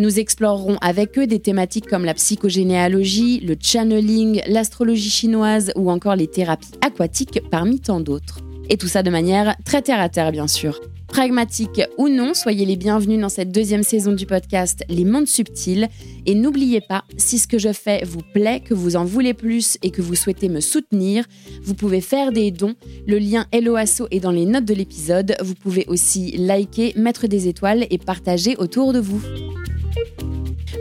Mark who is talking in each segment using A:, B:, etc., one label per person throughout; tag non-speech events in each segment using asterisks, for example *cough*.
A: Nous explorerons avec eux des thématiques comme la psychogénéalogie, le channeling, l'astrologie chinoise ou encore les thérapies aquatiques parmi tant d'autres. Et tout ça de manière très terre à terre, bien sûr. Pragmatique ou non, soyez les bienvenus dans cette deuxième saison du podcast Les Mondes Subtils. Et n'oubliez pas, si ce que je fais vous plaît, que vous en voulez plus et que vous souhaitez me soutenir, vous pouvez faire des dons. Le lien Helloasso est dans les notes de l'épisode. Vous pouvez aussi liker, mettre des étoiles et partager autour de vous.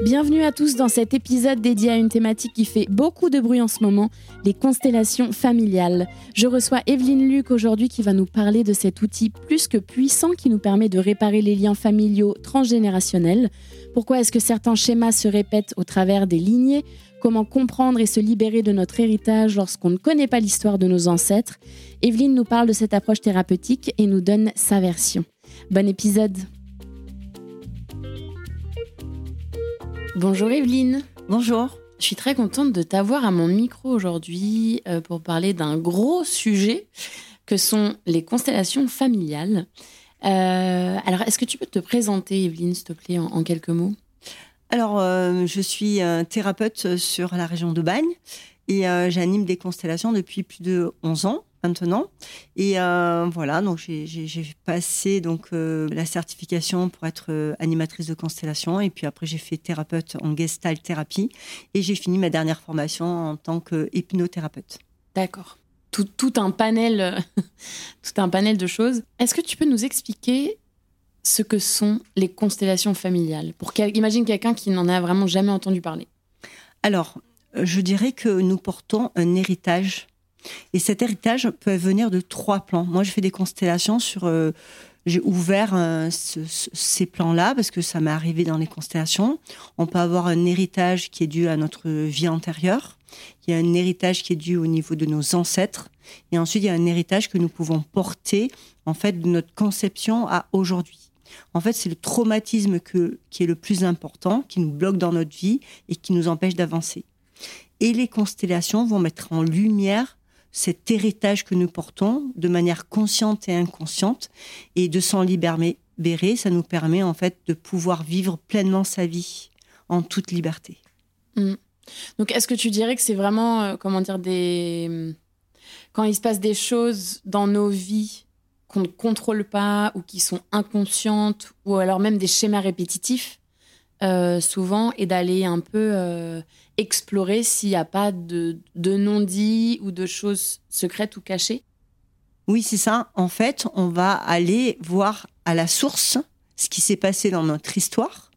A: Bienvenue à tous dans cet épisode dédié à une thématique qui fait beaucoup de bruit en ce moment, les constellations familiales. Je reçois Evelyne Luc aujourd'hui qui va nous parler de cet outil plus que puissant qui nous permet de réparer les liens familiaux transgénérationnels. Pourquoi est-ce que certains schémas se répètent au travers des lignées? Comment comprendre et se libérer de notre héritage lorsqu'on ne connaît pas l'histoire de nos ancêtres? Evelyne nous parle de cette approche thérapeutique et nous donne sa version. Bon épisode Bonjour Evelyne.
B: Bonjour.
A: Je suis très contente de t'avoir à mon micro aujourd'hui euh, pour parler d'un gros sujet que sont les constellations familiales. Euh, alors, est-ce que tu peux te présenter, Evelyne, s'il te plaît, en, quelques mots?
B: Alors, euh, je suis thérapeute sur la région de Bagne et j'anime des constellations depuis plus de 11 ans maintenant. Et euh, voilà, donc j'ai passé donc euh, la certification pour être euh, animatrice de constellation, et puis après j'ai fait thérapeute en gestalt thérapie, et j'ai fini ma dernière formation en tant qu'hypnothérapeute.
A: D'accord. Tout, tout, un panel, *laughs* tout un panel de choses. Est-ce que tu peux nous expliquer ce que sont les constellations familiales? Pour imagine quelqu'un qui n'en a vraiment jamais entendu parler.
B: Alors, je dirais que nous portons un héritage et cet héritage peut venir de trois plans. Moi, je fais des constellations sur. Euh, j'ai ouvert euh, ces plans-là parce que ça m'est arrivé dans les constellations. On peut avoir un héritage qui est dû à notre vie antérieure. Il y a un héritage qui est dû au niveau de nos ancêtres. Et ensuite, il y a un héritage que nous pouvons porter, en fait, de notre conception à aujourd'hui. En fait, c'est le traumatisme qui est le plus important, qui nous bloque dans notre vie et qui nous empêche d'avancer. Et les constellations vont mettre en lumière cet héritage que nous portons de manière consciente et inconsciente et de s'en libérer, ça nous permet en fait de pouvoir vivre pleinement sa vie en toute liberté.
A: Mm. Donc est-ce que tu dirais que c'est vraiment, euh, comment dire, des... Quand il se passe des choses dans nos vies qu'on ne contrôle pas ou qui sont inconscientes ou alors même des schémas répétitifs, euh, souvent, et d'aller un peu euh, explorer s'il n'y a pas de, non-dit ou de choses secrètes ou cachées
B: Oui, c'est ça. En fait, on va aller voir à la source ce qui s'est passé dans notre histoire,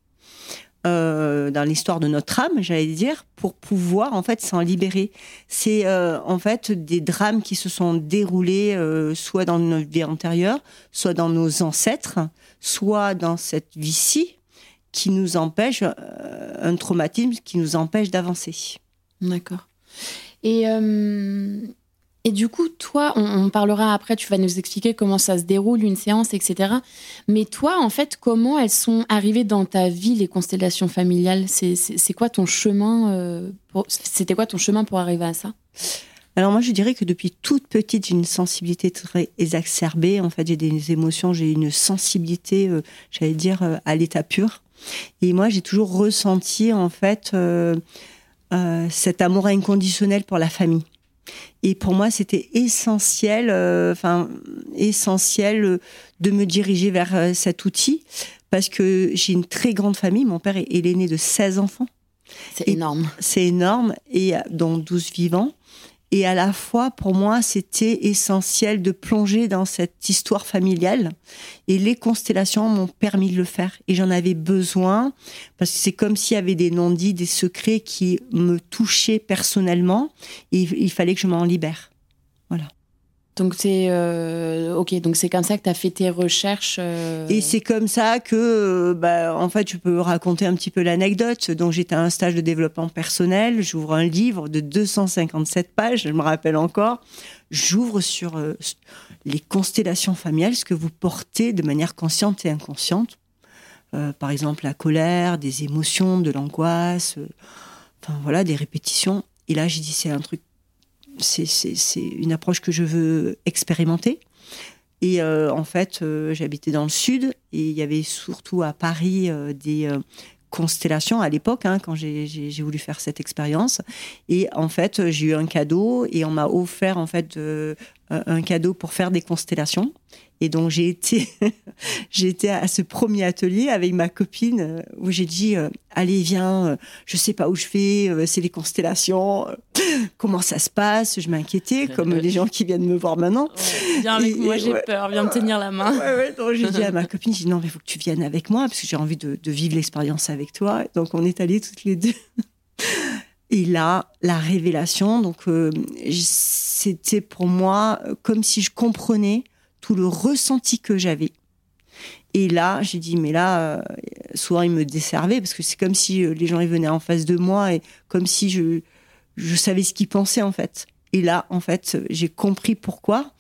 B: euh, dans l'histoire de notre âme, j'allais dire, pour pouvoir en fait s'en libérer. C'est euh, en fait des drames qui se sont déroulés euh, soit dans notre vie antérieure, soit dans nos ancêtres, soit dans cette vie-ci, qui nous empêche, euh, un traumatisme qui nous empêche d'avancer.
A: D'accord. Et, euh, et du coup, toi, on, parlera après, tu vas nous expliquer comment ça se déroule, une séance, etc. Mais toi, en fait, comment elles sont arrivées dans ta vie, les constellations familiales? C'est quoi ton chemin euh, C'était quoi ton chemin pour arriver à ça?
B: Alors moi, je dirais que depuis toute petite, j'ai une sensibilité très exacerbée. En fait, j'ai des émotions, j'ai une sensibilité, j'allais dire, à l'état pur. Et moi, j'ai toujours ressenti en fait euh, euh, cet amour inconditionnel pour la famille. Et pour moi, c'était essentiel, euh, enfin essentiel de me diriger vers cet outil parce que j'ai une très grande famille. Mon père est, l'aîné de 16 enfants.
A: C'est énorme.
B: C'est énorme et dont 12 vivants. Et à la fois, pour moi, c'était essentiel de plonger dans cette histoire familiale. Et les constellations m'ont permis de le faire. Et j'en avais besoin parce que c'est comme s'il y avait des non-dits, des secrets qui me touchaient personnellement. Et il fallait que je m'en libère. Voilà.
A: Donc c'est euh, ok, donc c'est comme ça que tu as fait tes recherches. Euh.
B: Et c'est comme ça que, euh, bah, en fait, je peux raconter un petit peu l'anecdote. Donc j'étais à un stage de développement personnel, j'ouvre un livre de 257 pages, je me rappelle encore. J'ouvre sur les constellations familiales, ce que vous portez de manière consciente et inconsciente. par exemple, la colère, des émotions, de l'angoisse, enfin voilà, des répétitions. Et là, j'ai dit c'est un truc c'est une approche que je veux expérimenter. Et euh, en fait, euh, j'habitais dans le sud et il y avait surtout à Paris euh, des constellations à l'époque, hein, quand j'ai voulu faire cette expérience. Et en fait, j'ai eu un cadeau et on m'a offert en fait un cadeau pour faire des constellations. Et donc j'ai été, *laughs* j'ai été à ce premier atelier avec ma copine euh, où j'ai dit euh, allez viens, euh, je sais pas où je vais, c'est les constellations, *laughs* comment ça se passe. Je m'inquiétais comme les gens qui viennent me voir maintenant.
A: viens avec moi, j'ai peur, viens me tenir la main.
B: donc j'ai dit à ma *laughs* copine, j'ai dit non mais il faut que tu viennes avec moi parce que j'ai envie de, de vivre l'expérience avec toi. Donc on est allés toutes les deux. Et là, la révélation, donc c'était pour moi comme si je comprenais tout le ressenti que j'avais. Et là, j'ai dit, mais là, euh, souvent ils me desservaient parce que c'est comme si euh, les gens ils venaient en face de moi et comme si je, je savais ce qu'ils pensaient en fait. Et là, en fait, j'ai compris pourquoi.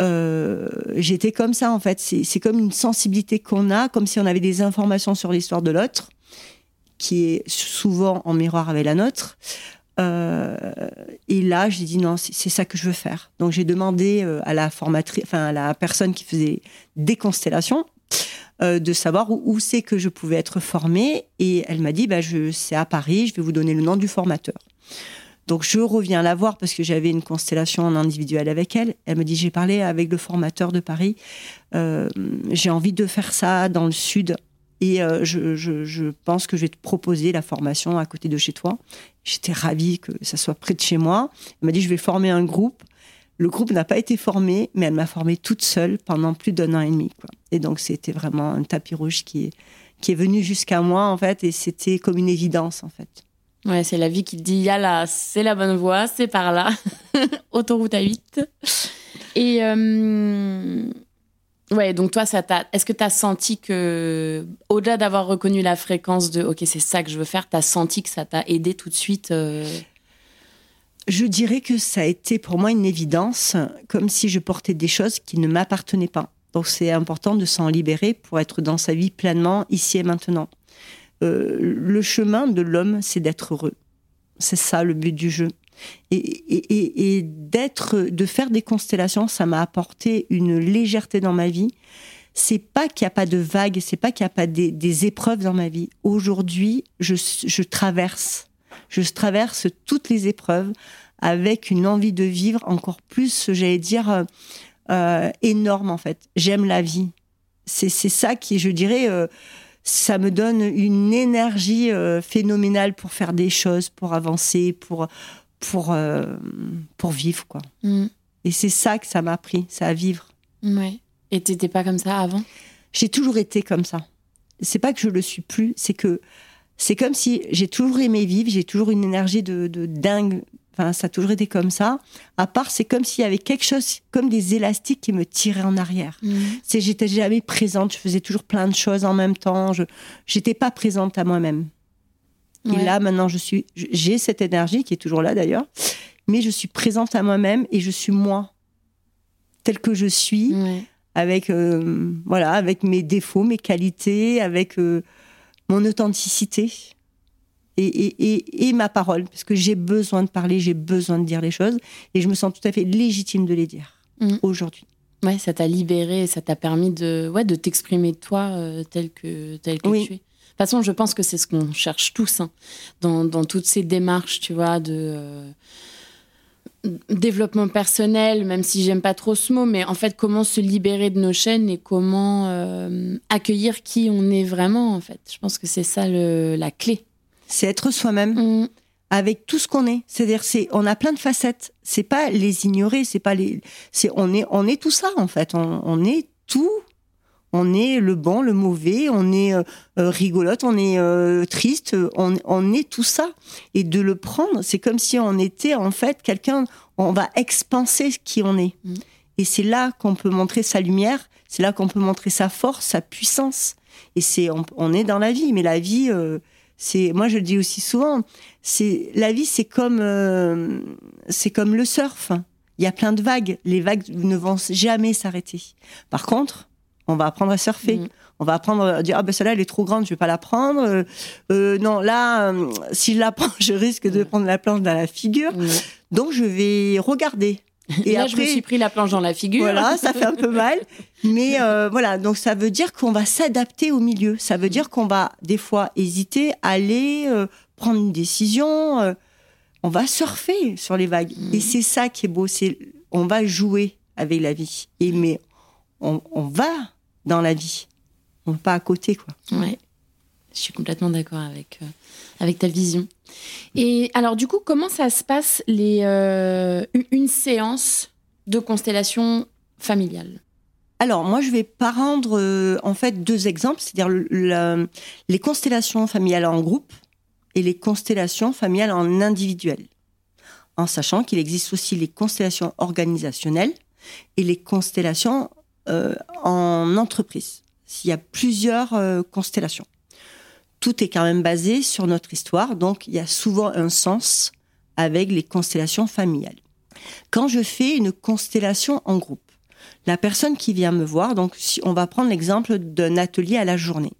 B: Euh, j'étais comme ça en fait. C'est comme une sensibilité qu'on a, comme si on avait des informations sur l'histoire de l'autre, qui est souvent en miroir avec la nôtre. Euh, et là, j'ai dit non, c'est ça que je veux faire. Donc j'ai demandé euh, à la formatrice, enfin à la personne qui faisait des constellations, euh, de savoir où, c'est que je pouvais être formée. Et elle m'a dit, bah, c'est à Paris, je vais vous donner le nom du formateur. Donc je reviens la voir parce que j'avais une constellation en individuel avec elle. Elle me dit, j'ai parlé avec le formateur de Paris. j'ai envie de faire ça dans le sud et je, pense que je vais te proposer la formation à côté de chez toi. J'étais ravie que ça soit près de chez moi. Elle m'a dit, je vais former un groupe. Le groupe n'a pas été formé, mais elle m'a formée toute seule pendant plus d'un an et demi. Et donc, c'était vraiment un tapis rouge qui est, qui est venu jusqu'à moi, en fait, et c'était comme une évidence, en fait.
A: Ouais, c'est la vie qui te dit, y là, c'est la bonne voie, c'est par là. *laughs* Autoroute à 8. Et euh, Ouais, donc toi, ça t'a. Est-ce que tu as senti que, au-delà d'avoir reconnu la fréquence de OK, c'est ça que je veux faire, tu as senti que ça t'a aidé tout de suite euh?
B: Je dirais que ça a été pour moi une évidence, comme si je portais des choses qui ne m'appartenaient pas. Donc c'est important de s'en libérer pour être dans sa vie pleinement, ici et maintenant. Euh, le chemin de l'homme, c'est d'être heureux. C'est ça le but du jeu. Et, d'être, de faire des constellations, ça m'a apporté une légèreté dans ma vie. C'est pas qu'il n'y a pas de vagues, c'est pas qu'il n'y a pas des, épreuves dans ma vie. Aujourd'hui, je, traverse, je traverse toutes les épreuves avec une envie de vivre encore plus, j'allais dire, euh, euh, énorme en fait. J'aime la vie. C'est ça qui, je dirais, euh, ça me donne une énergie phénoménale pour faire des choses, pour avancer, pour pour, euh, pour vivre, quoi. Mm. Et c'est ça que ça m'a appris, ça à vivre.
A: Ouais. Et t'étais pas comme ça avant?
B: J'ai toujours été comme ça. C'est pas que je le suis plus, c'est que c'est comme si j'ai toujours aimé vivre, j'ai toujours une énergie de, de, dingue. Enfin, ça a toujours été comme ça. À part, c'est comme s'il y avait quelque chose, comme des élastiques qui me tiraient en arrière. Mm. C'est, j'étais jamais présente, je faisais toujours plein de choses en même temps. Je, j'étais pas présente à moi-même. Et là, maintenant, je suis, j'ai cette énergie qui est toujours là d'ailleurs, mais je suis présente à moi-même et je suis moi, telle que je suis, avec euh, voilà, avec mes défauts, mes qualités, avec euh, mon authenticité et, et, et, ma parole, parce que j'ai besoin de parler, j'ai besoin de dire les choses, et je me sens tout à fait légitime de les dire mm. aujourd'hui.
A: Ouais, ça t'a libéré, ça t'a permis de, ouais, de t'exprimer toi euh, tel que, tel que tu es. De toute façon, je pense que c'est ce qu'on cherche tous hein, dans, dans, toutes ces démarches, tu vois, de euh, développement personnel, même si j'aime pas trop ce mot, mais en fait, comment se libérer de nos chaînes et comment euh, accueillir qui on est vraiment, en fait. Je pense que c'est ça le, la clé.
B: C'est être soi-même. Mmh. avec tout ce qu'on est. C'est-à-dire, c'est, on a plein de facettes. C'est pas les ignorer, c'est pas les, c'est, on est, on est tout ça en fait. On, on est tout. On est le bon, le mauvais, on est euh, euh, rigolote, on est euh, triste, on, on, est tout ça. Et de le prendre, c'est comme si on était en fait quelqu'un, on va expanser qui on est. Mm. Et c'est là qu'on peut montrer sa lumière, c'est là qu'on peut montrer sa force, sa puissance. Et c'est, on, on, est dans la vie, mais la vie, c'est moi je le dis aussi souvent, c'est la vie c'est comme c'est comme le surf. Il y a plein de vagues, les vagues ne vont jamais s'arrêter. Par contre, on va apprendre à surfer. Mm. On va apprendre à dire ah ben celle-là elle est trop grande, je vais pas la prendre. Euh, euh, non là, si je la prends, *laughs* je risque de mm. prendre la planche dans la figure. Mm. Donc je vais regarder. *laughs*
A: Et, là, je me suis pris la planche dans la figure.
B: Voilà, ça fait un peu *laughs* mal. Mais euh, voilà, donc ça veut dire qu'on va s'adapter au milieu. Ça veut dire qu'on va des fois hésiter, aller euh, prendre une décision. Euh, on va surfer sur les vagues. Et c'est ça qui est beau. C'est on va jouer avec la vie. Et mais on, on va dans la vie. On va pas à côté, quoi.
A: Ouais. Je suis complètement d'accord avec, euh, avec ta vision. Et alors, du coup, comment ça se passe les, euh, une séance de constellation familiale?
B: Alors, moi, je vais pas rendre euh, en fait deux exemples, c'est-à-dire les constellations familiales en groupe et les constellations familiales en individuel, en sachant qu'il existe aussi les constellations organisationnelles et les constellations en entreprise. Il y a plusieurs constellations tout est quand même basé sur notre histoire, donc il y a souvent un sens avec les constellations familiales. Quand je fais une constellation en groupe, la personne qui vient me voir, donc si on va prendre l'exemple d'un atelier à la journée.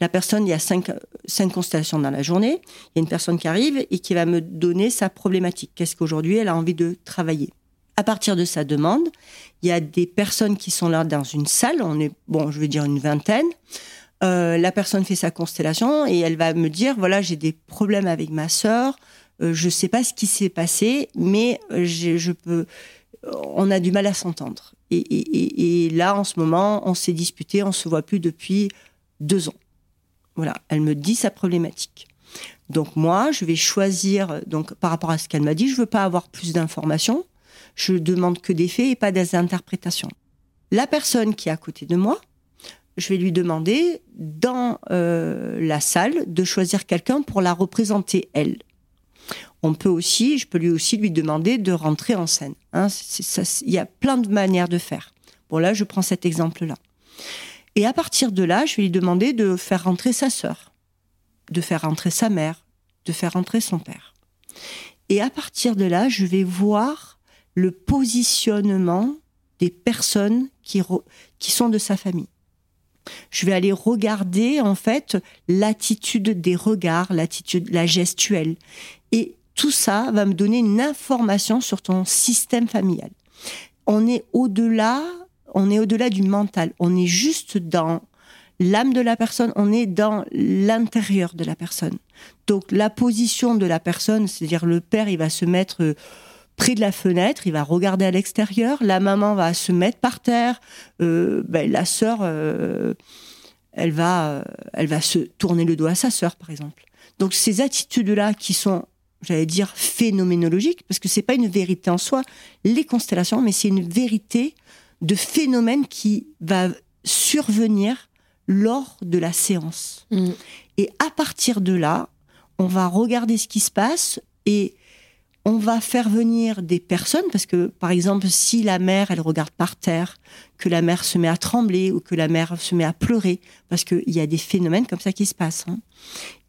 B: La personne, il y a cinq, cinq constellations dans la journée. Il y a une personne qui arrive et qui va me donner sa problématique. Qu'est-ce qu'aujourd'hui elle a envie de travailler? À partir de sa demande, il y a des personnes qui sont là dans une salle. On est, bon, je vais dire une vingtaine. Euh, la personne fait sa constellation et elle va me dire voilà j'ai des problèmes avec ma sœur, euh, je sais pas ce qui s'est passé, mais euh, je peux, on a du mal à s'entendre. Et, là en ce moment on s'est disputé, on se voit plus depuis deux ans. Voilà, elle me dit sa problématique. Donc moi je vais choisir donc par rapport à ce qu'elle m'a dit, je veux pas avoir plus d'informations, je demande que des faits et pas des interprétations. La personne qui est à côté de moi, je vais lui demander dans euh, la salle de choisir quelqu'un pour la représenter elle. On peut aussi, je peux lui aussi lui demander de rentrer en scène. Hein. Il y a plein de manières de faire. Bon là, je prends cet exemple-là. Et à partir de là, je vais lui demander de faire rentrer sa sœur, de faire rentrer sa mère, de faire rentrer son père. Et à partir de là, je vais voir le positionnement des personnes qui, qui sont de sa famille je vais aller regarder en fait l'attitude des regards, l'attitude, la gestuelle. Et tout ça va me donner une information sur ton système familial. On est au-delà, on est au-delà du mental. On est juste dans l'âme de la personne, on est dans l'intérieur de la personne. Donc la position de la personne, c'est-à-dire le père, il va se mettre près de la fenêtre, il va regarder à l'extérieur, la maman va se mettre par terre, euh, ben, la sœur, euh, elle va, elle va se tourner le doigt à sa sœur, par exemple. Donc ces attitudes-là qui sont, j'allais dire, phénoménologiques, parce que c'est pas une vérité en soi, les constellations, mais c'est une vérité de phénomène qui va survenir lors de la séance. Mm. Et à partir de là, on va regarder ce qui se passe et on va faire venir des personnes parce que, par exemple, si la mère, elle regarde par terre, que la mère se met à trembler ou que la mère se met à pleurer, parce qu'il y a des phénomènes comme ça qui se passent. Hein.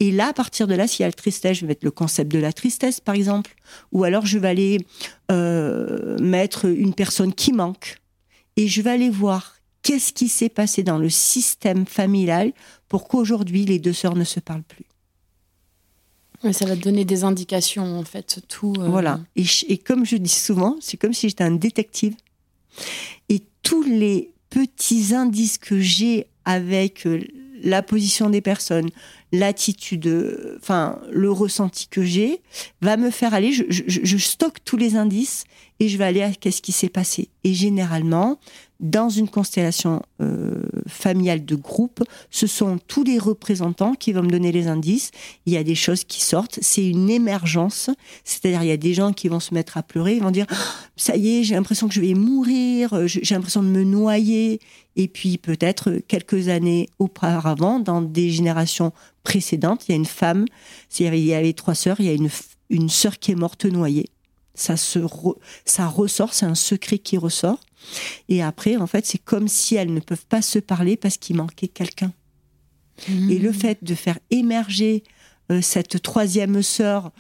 B: Et là, à partir de là, s'il y a le tristesse, je vais mettre le concept de la tristesse, par exemple, ou alors je vais aller euh, mettre une personne qui manque et je vais aller voir qu'est-ce qui s'est passé dans le système familial pour qu'aujourd'hui les deux sœurs ne se parlent plus
A: ça va te donner des indications, en fait, tout.
B: Euh, voilà. Et, comme je dis souvent, c'est comme si j'étais un détective. Et tous les petits indices que j'ai avec euh, la position des personnes, l'attitude, euh, enfin le ressenti que j'ai, va me faire aller. Je, stocke tous les indices et je vais aller à qu'est-ce qui s'est passé. Et généralement, dans une constellation euh, familiale de groupe, ce sont tous les représentants qui vont me donner les indices. Il y a des choses qui sortent, c'est une émergence, c'est-à-dire il y a des gens qui vont se mettre à pleurer, ils vont dire ça y est, j'ai l'impression que je vais mourir, j'ai l'impression de me noyer. Et puis peut-être quelques années auparavant, dans des générations précédentes, il y a une femme, avait, il y avait trois sœurs, il y a une, une sœur qui est morte noyée. Ça se ça ressort, c'est un secret qui ressort. Et après, en fait, c'est comme si elles ne peuvent pas se parler parce qu'il manquait quelqu'un. Et le mmh. fait de faire émerger euh, cette troisième sœur,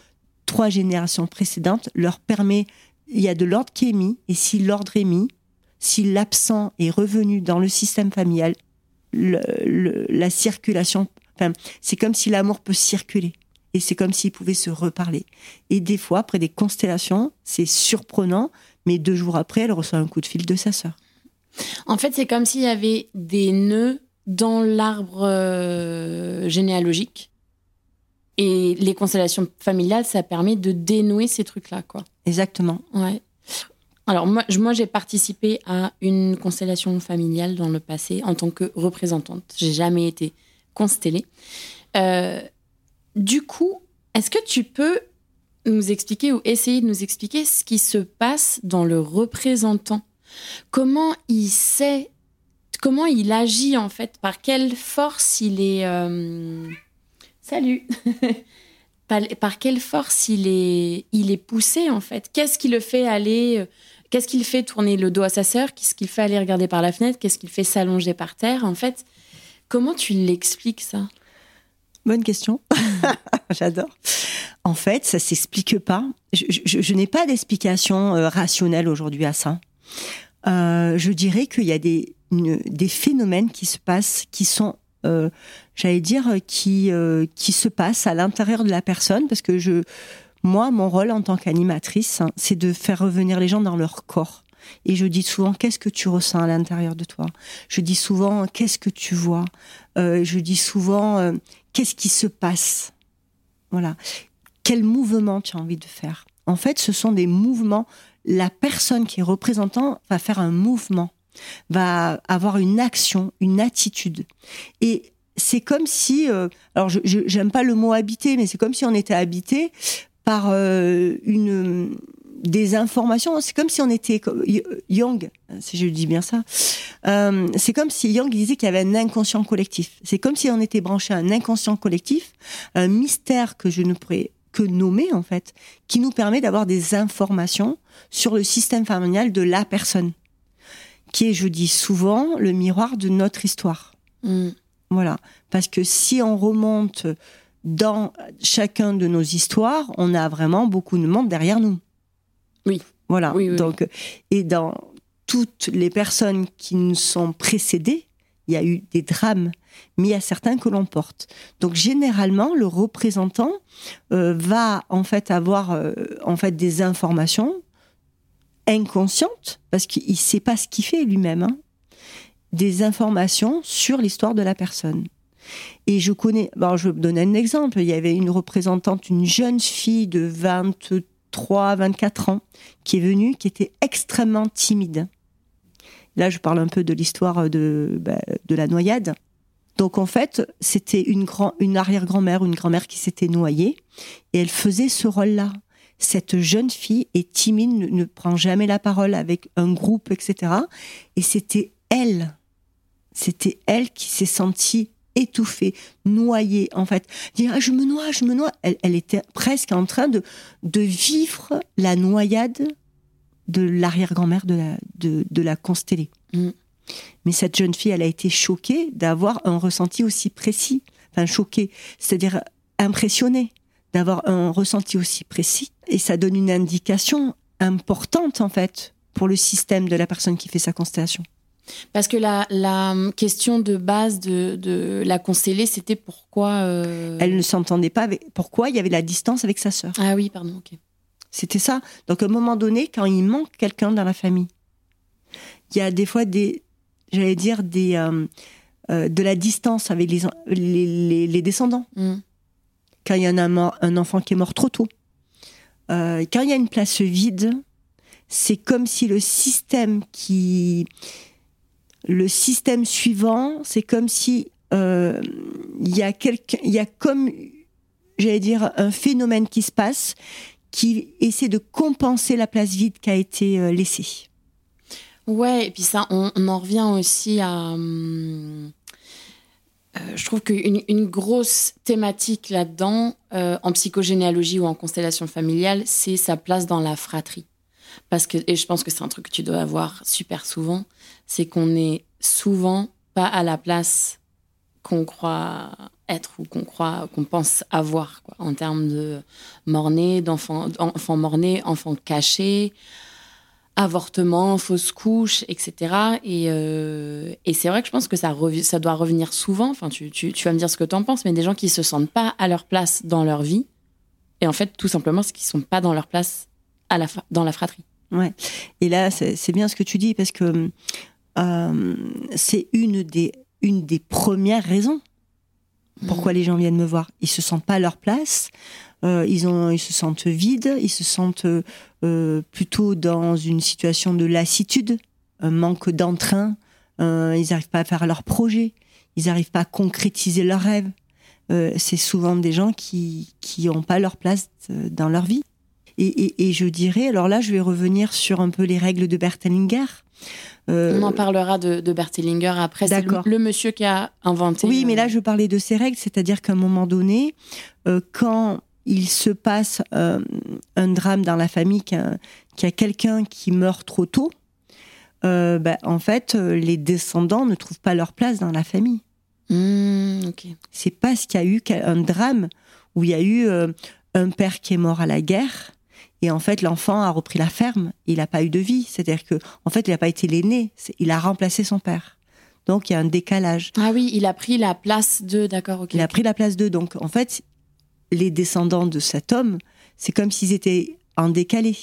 B: trois générations précédentes, leur permet, il y a de l'ordre qui est mis, et si l'ordre est mis, si l'absent est revenu dans le système familial, la circulation, enfin, c'est comme si l'amour peut circuler. Et c'est comme s'ils pouvaient se reparler. Et des fois, après des constellations, c'est surprenant, mais deux jours après, elle reçoit un coup de fil de sa sœur.
A: En fait, c'est comme s'il y avait des nœuds dans l'arbre euh, généalogique. Et les constellations familiales, ça permet de dénouer ces trucs-là, quoi.
B: Exactement.
A: Ouais. Alors moi, moi j'ai participé à une constellation familiale dans le passé en tant que représentante. J'ai jamais été constellée. Euh, du coup, est-ce que tu peux nous expliquer ou essayer de nous expliquer ce qui se passe dans le représentant? Comment il sait, comment il agit en fait, par quelle force il est... Euh, salut. *laughs* Par, quelle force il est, il est poussé en fait? Qu'est-ce qui le fait aller euh, Qu'est-ce qu'il fait tourner le dos à sa sœur? Qu'est-ce qu'il fait aller regarder par la fenêtre? Qu'est-ce qu'il fait s'allonger par terre? En fait, comment tu l'expliques ça?
B: Bonne question. *laughs* J'adore. En fait, ça s'explique pas. Je, n'ai pas d'explication euh, rationnelle aujourd'hui à ça. Euh, je dirais qu'il y a des, des phénomènes qui se passent, qui sont, euh, j'allais dire, qui, qui se passent à l'intérieur de la personne, parce que je, moi, mon rôle en tant qu'animatrice, hein, c'est de faire revenir les gens dans leur corps. Et je dis souvent, qu'est-ce que tu ressens à l'intérieur de toi? Je dis souvent, qu'est-ce que tu vois? Je dis souvent, qu'est-ce qui se passe? Voilà. Quel mouvement tu as envie de faire? En fait, ce sont des mouvements. La personne qui est représentant va faire un mouvement, va avoir une action, une attitude. Et c'est comme si, euh, alors je j'aime pas le mot habité, mais c'est comme si on était habité par euh, une des informations. C'est comme si on était Young, si je dis bien ça. Euh, c'est comme si Young disait qu'il y avait un inconscient collectif. C'est comme si on était branché à un inconscient collectif, un mystère que je ne pourrais que nommer en fait, qui nous permet d'avoir des informations sur le système familial de la personne, qui est, je dis souvent, le miroir de notre histoire. Mm. Voilà, parce que si on remonte dans chacun de nos histoires, on a vraiment beaucoup de monde derrière nous.
A: Oui.
B: Voilà. Donc, et dans toutes les personnes qui nous sont précédées, il y a eu des drames, mais il y a certains que l'on porte. Donc généralement, le représentant euh, va en fait avoir euh, en fait des informations inconscientes parce qu'il ne sait pas ce qu'il fait lui-même, hein. des informations sur l'histoire de la personne. Et je connais, bon, je vais vous donner un exemple. Il y avait une représentante, une jeune fille de 23 23, 24 ans, qui est venu, qui était extrêmement timide. Là, je parle un peu de l'histoire de, bah, de la noyade. Donc, en fait, c'était une, une arrière-grand-mère, une grand-mère qui s'était noyée, et elle faisait ce rôle-là. Cette jeune fille est timide, ne prend jamais la parole avec un groupe, etc. Et c'était elle, c'était elle qui s'est sentie étouffée, noyée, en fait. Dire, ah, je me noie, je me noie. Elle, était presque en train de, de vivre la noyade de l'arrière-grand-mère de la, de, la constellée. Mm. Mais cette jeune fille, elle a été choquée d'avoir un ressenti aussi précis. Enfin, choquée, c'est-à-dire impressionnée d'avoir un ressenti aussi précis. Et ça donne une indication importante, en fait, pour le système de la personne qui fait sa constellation.
A: Parce que la, question de base de, la constellée, c'était pourquoi. Euh,
B: Elle ne s'entendait pas avec. Pourquoi il y avait la distance avec sa sœur
A: Ah oui, pardon, ok.
B: C'était ça. Donc à un moment donné, quand il manque quelqu'un dans la famille, il y a des fois des. J'allais dire des. Euh, euh, de la distance avec les, les, descendants. Mm. Quand il y en a un, un enfant qui est mort trop tôt. quand il y a une place vide, c'est comme si le système qui le système suivant, c'est comme si euh, il y a y a comme j'allais dire un phénomène qui se passe qui essaie de compenser la place vide qui a été euh, laissée.
A: Ouais, et puis ça, on, en revient aussi à. Euh, je trouve qu'une une grosse thématique là-dedans, en psychogénéalogie ou en constellation familiale, c'est sa place dans la fratrie. Parce que, et je pense que c'est un truc que tu dois avoir super souvent, c'est qu'on est souvent pas à la place qu'on croit être ou qu'on croit, qu'on pense avoir, en termes de mort-né, d'enfants enfants mort-nés, enfants cachés, avortement, fausse couche, etc. Euh, et, c'est vrai que je pense que ça, ça doit revenir souvent. Enfin, tu, tu, vas me dire ce que tu en penses, mais des gens qui se sentent pas à leur place dans leur vie. Et en fait, tout simplement, ce qu'ils sont pas dans leur place à la, dans la fratrie.
B: Ouais. Et là, c'est bien ce que tu dis parce que euh, c'est une des, une des premières raisons pourquoi mmh. les gens viennent me voir. Ils se sentent pas à leur place, euh, ils, ont, ils se sentent vides, ils se sentent euh, plutôt dans une situation de lassitude, un manque d'entrain, ils n'arrivent pas à faire leurs projets, ils n'arrivent pas à concrétiser leurs rêves. c'est souvent des gens qui n'ont pas leur place dans leur vie. Et, je dirais, alors là, je vais revenir sur un peu les règles de Bertelinger.
A: Euh, On en parlera de, de Bertelinger après. C'est le, monsieur qui a inventé.
B: Oui, mais là, je parlais de ces règles, c'est-à-dire qu'à un moment donné, euh, quand il se passe euh, un drame dans la famille, qu'il y a, quelqu'un qui meurt trop tôt, ben, en fait, les descendants ne trouvent pas leur place dans la famille.
A: Mmh,
B: C'est parce qu'il y a eu un drame où il y a eu un père qui est mort à la guerre et en fait, l'enfant a repris la ferme. Il n'a pas eu de vie. C'est-à-dire que, en fait, il n'a pas été l'aîné. Il a remplacé son père. Donc, il y a un décalage.
A: Ah oui, il a pris la place de. D'accord, ok.
B: Il a pris la place de. Donc, en fait, les descendants de cet homme, c'est comme s'ils étaient en décalé.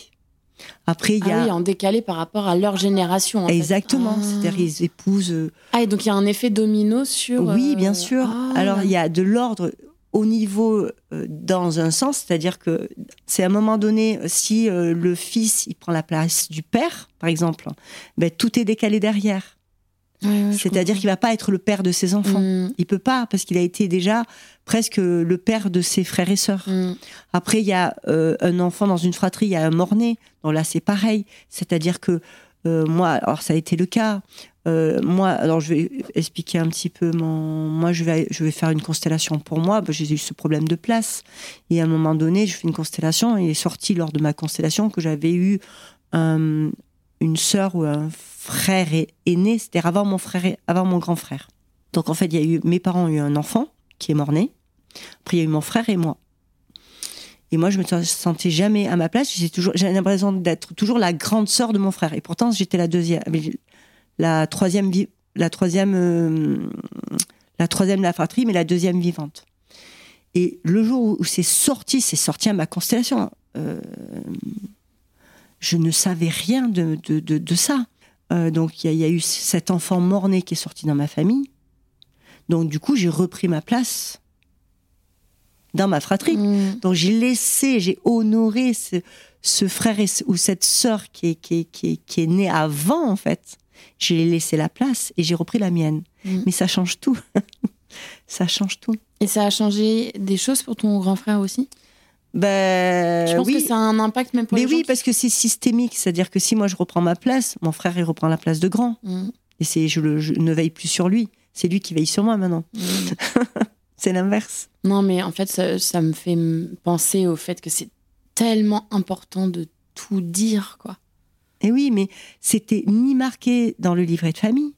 B: Après, il y
A: a.
B: Ah
A: oui, en décalé par rapport à leur génération.
B: Exactement. Ah. C'est-à-dire, ils épousent. Euh,
A: ah, et donc il y a un effet domino sur.
B: Oui, bien euh, sûr. Ah. Alors, il y a de l'ordre au niveau euh, dans un sens, c'est-à-dire que c'est à un moment donné, si euh, le fils il prend la place du père, par exemple, ben, tout est décalé derrière. c'est-à-dire qu'il va pas être le père de ses enfants. Mm. Il peut pas parce qu'il a été déjà presque le père de ses frères et sœurs. Mm. Après, il y a euh, un enfant dans une fratrie, il y a un mort-né. Donc là, c'est pareil. C'est-à-dire que moi, alors ça a été le cas. Euh, moi, alors je vais expliquer un petit peu mon. Moi, je vais, je vais faire une constellation pour moi. J'ai eu ce problème de place. Et à un moment donné, je fais une constellation. Il est sorti lors de ma constellation que j'avais eu une sœur ou un frère aîné. C'était avant mon frère, avant mon grand frère. Donc en fait, il y a eu mes parents ont eu un enfant qui est mort-né. Après, il y a eu mon frère et moi. Et moi, je me sentais jamais à ma place. J'ai toujours, j'ai l'impression d'être toujours la grande sœur de mon frère. Et pourtant, j'étais la deuxième la troisième, la troisième, euh, la troisième de la fratrie, mais la deuxième vivante. Et le jour où c'est sorti, c'est sorti à ma constellation. Euh, je ne savais rien de, ça. Euh, donc il y, a eu cet enfant mort-né qui est sorti dans ma famille. Donc du coup, j'ai repris ma place dans ma fratrie. Mmh. Donc j'ai laissé, j'ai honoré ce, ce frère et, ou cette sœur qui est, qui, qui, qui est née avant, en fait j'ai laissé la place et j'ai repris la mienne. Mm. Mais ça change tout. *laughs* ça change tout.
A: Et ça a changé des choses pour ton grand frère aussi?
B: Ben,
A: je pense
B: oui.
A: que ça a un impact même pour
B: Mais
A: oui,
B: parce que c'est systémique. C'est-à-dire que si moi je reprends ma place, mon frère il reprend la place de grand. Mm. Et c'est, je, ne veille plus sur lui. C'est lui qui veille sur moi maintenant. Mm. *laughs* c'est l'inverse.
A: Non, mais en fait, ça, ça, me fait penser au fait que c'est tellement important de tout dire, quoi.
B: Et eh oui, mais c'était ni marqué dans le livret de famille.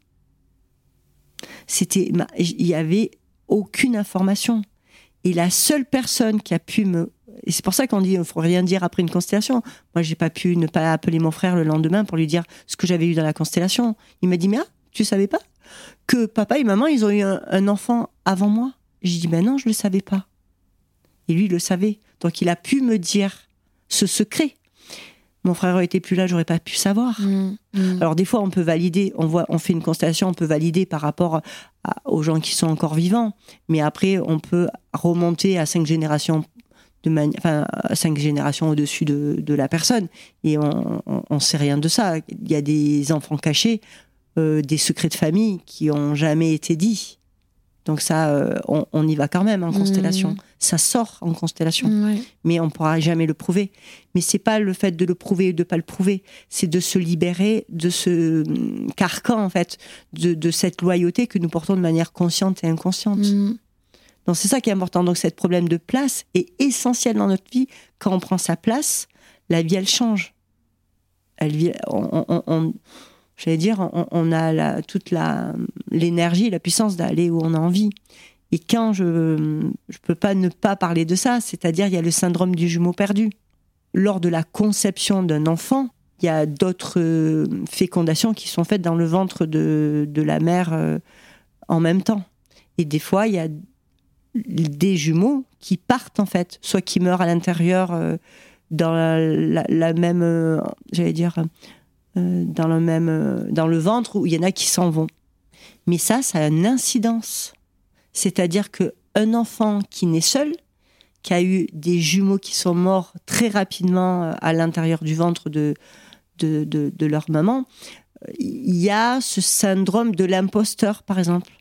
B: C'était, il y avait aucune information. Et la seule personne qui a pu me, et c'est pour ça qu'on dit, il faut rien dire après une constellation. Moi, j'ai pas pu ne pas appeler mon frère le lendemain pour lui dire ce que j'avais eu dans la constellation. Il m'a dit, mais ah, tu savais pas que papa et maman, ils ont eu un, enfant avant moi? J'ai dit, ben non, je le savais pas. Et lui, il le savait. Donc, il a pu me dire ce secret mon frère était plus là, j'aurais pas pu savoir. Mm, mm. Alors des fois, on peut valider, on voit, on fait une constellation, on peut valider par rapport aux gens qui sont encore vivants, mais après, on peut remonter à cinq générations de manière, enfin, cinq générations au-dessus de, de, la personne. Et on, on, sait rien de ça. Il y a des enfants cachés, euh, des secrets de famille qui ont jamais été dits. Donc ça, euh, on, on, y va quand même en constellation. Mmh. Ça sort en constellation, mais on pourra jamais le prouver. Mais c'est pas le fait de le prouver ou de pas le prouver, c'est de se libérer de ce hum, carcan en fait, de, de, cette loyauté que nous portons de manière consciente et inconsciente. Mmh. Donc c'est ça qui est important. Donc ce problème de place est essentiel dans notre vie. Quand on prend sa place, la vie elle change. Elle vit, on, j'allais dire, on, a la, toute la l'énergie, la puissance d'aller où on a envie. Et quand je je peux pas ne pas parler de ça, c'est-à-dire il y a le syndrome du jumeau perdu. Lors de la conception d'un enfant, il y a d'autres euh, fécondations qui sont faites dans le ventre de, de la mère euh, en même temps. Et des fois, il y a des jumeaux qui partent en fait, soit qui meurent à l'intérieur euh, dans la, même, euh, j'allais dire, dans le même, dans le ventre, où il y en a qui s'en vont. Mais ça, ça a une incidence. C'est-à-dire que un enfant qui naît seul, qui a eu des jumeaux qui sont morts très rapidement à l'intérieur du ventre de, de, de leur maman, il y a ce syndrome de l'imposteur, par exemple.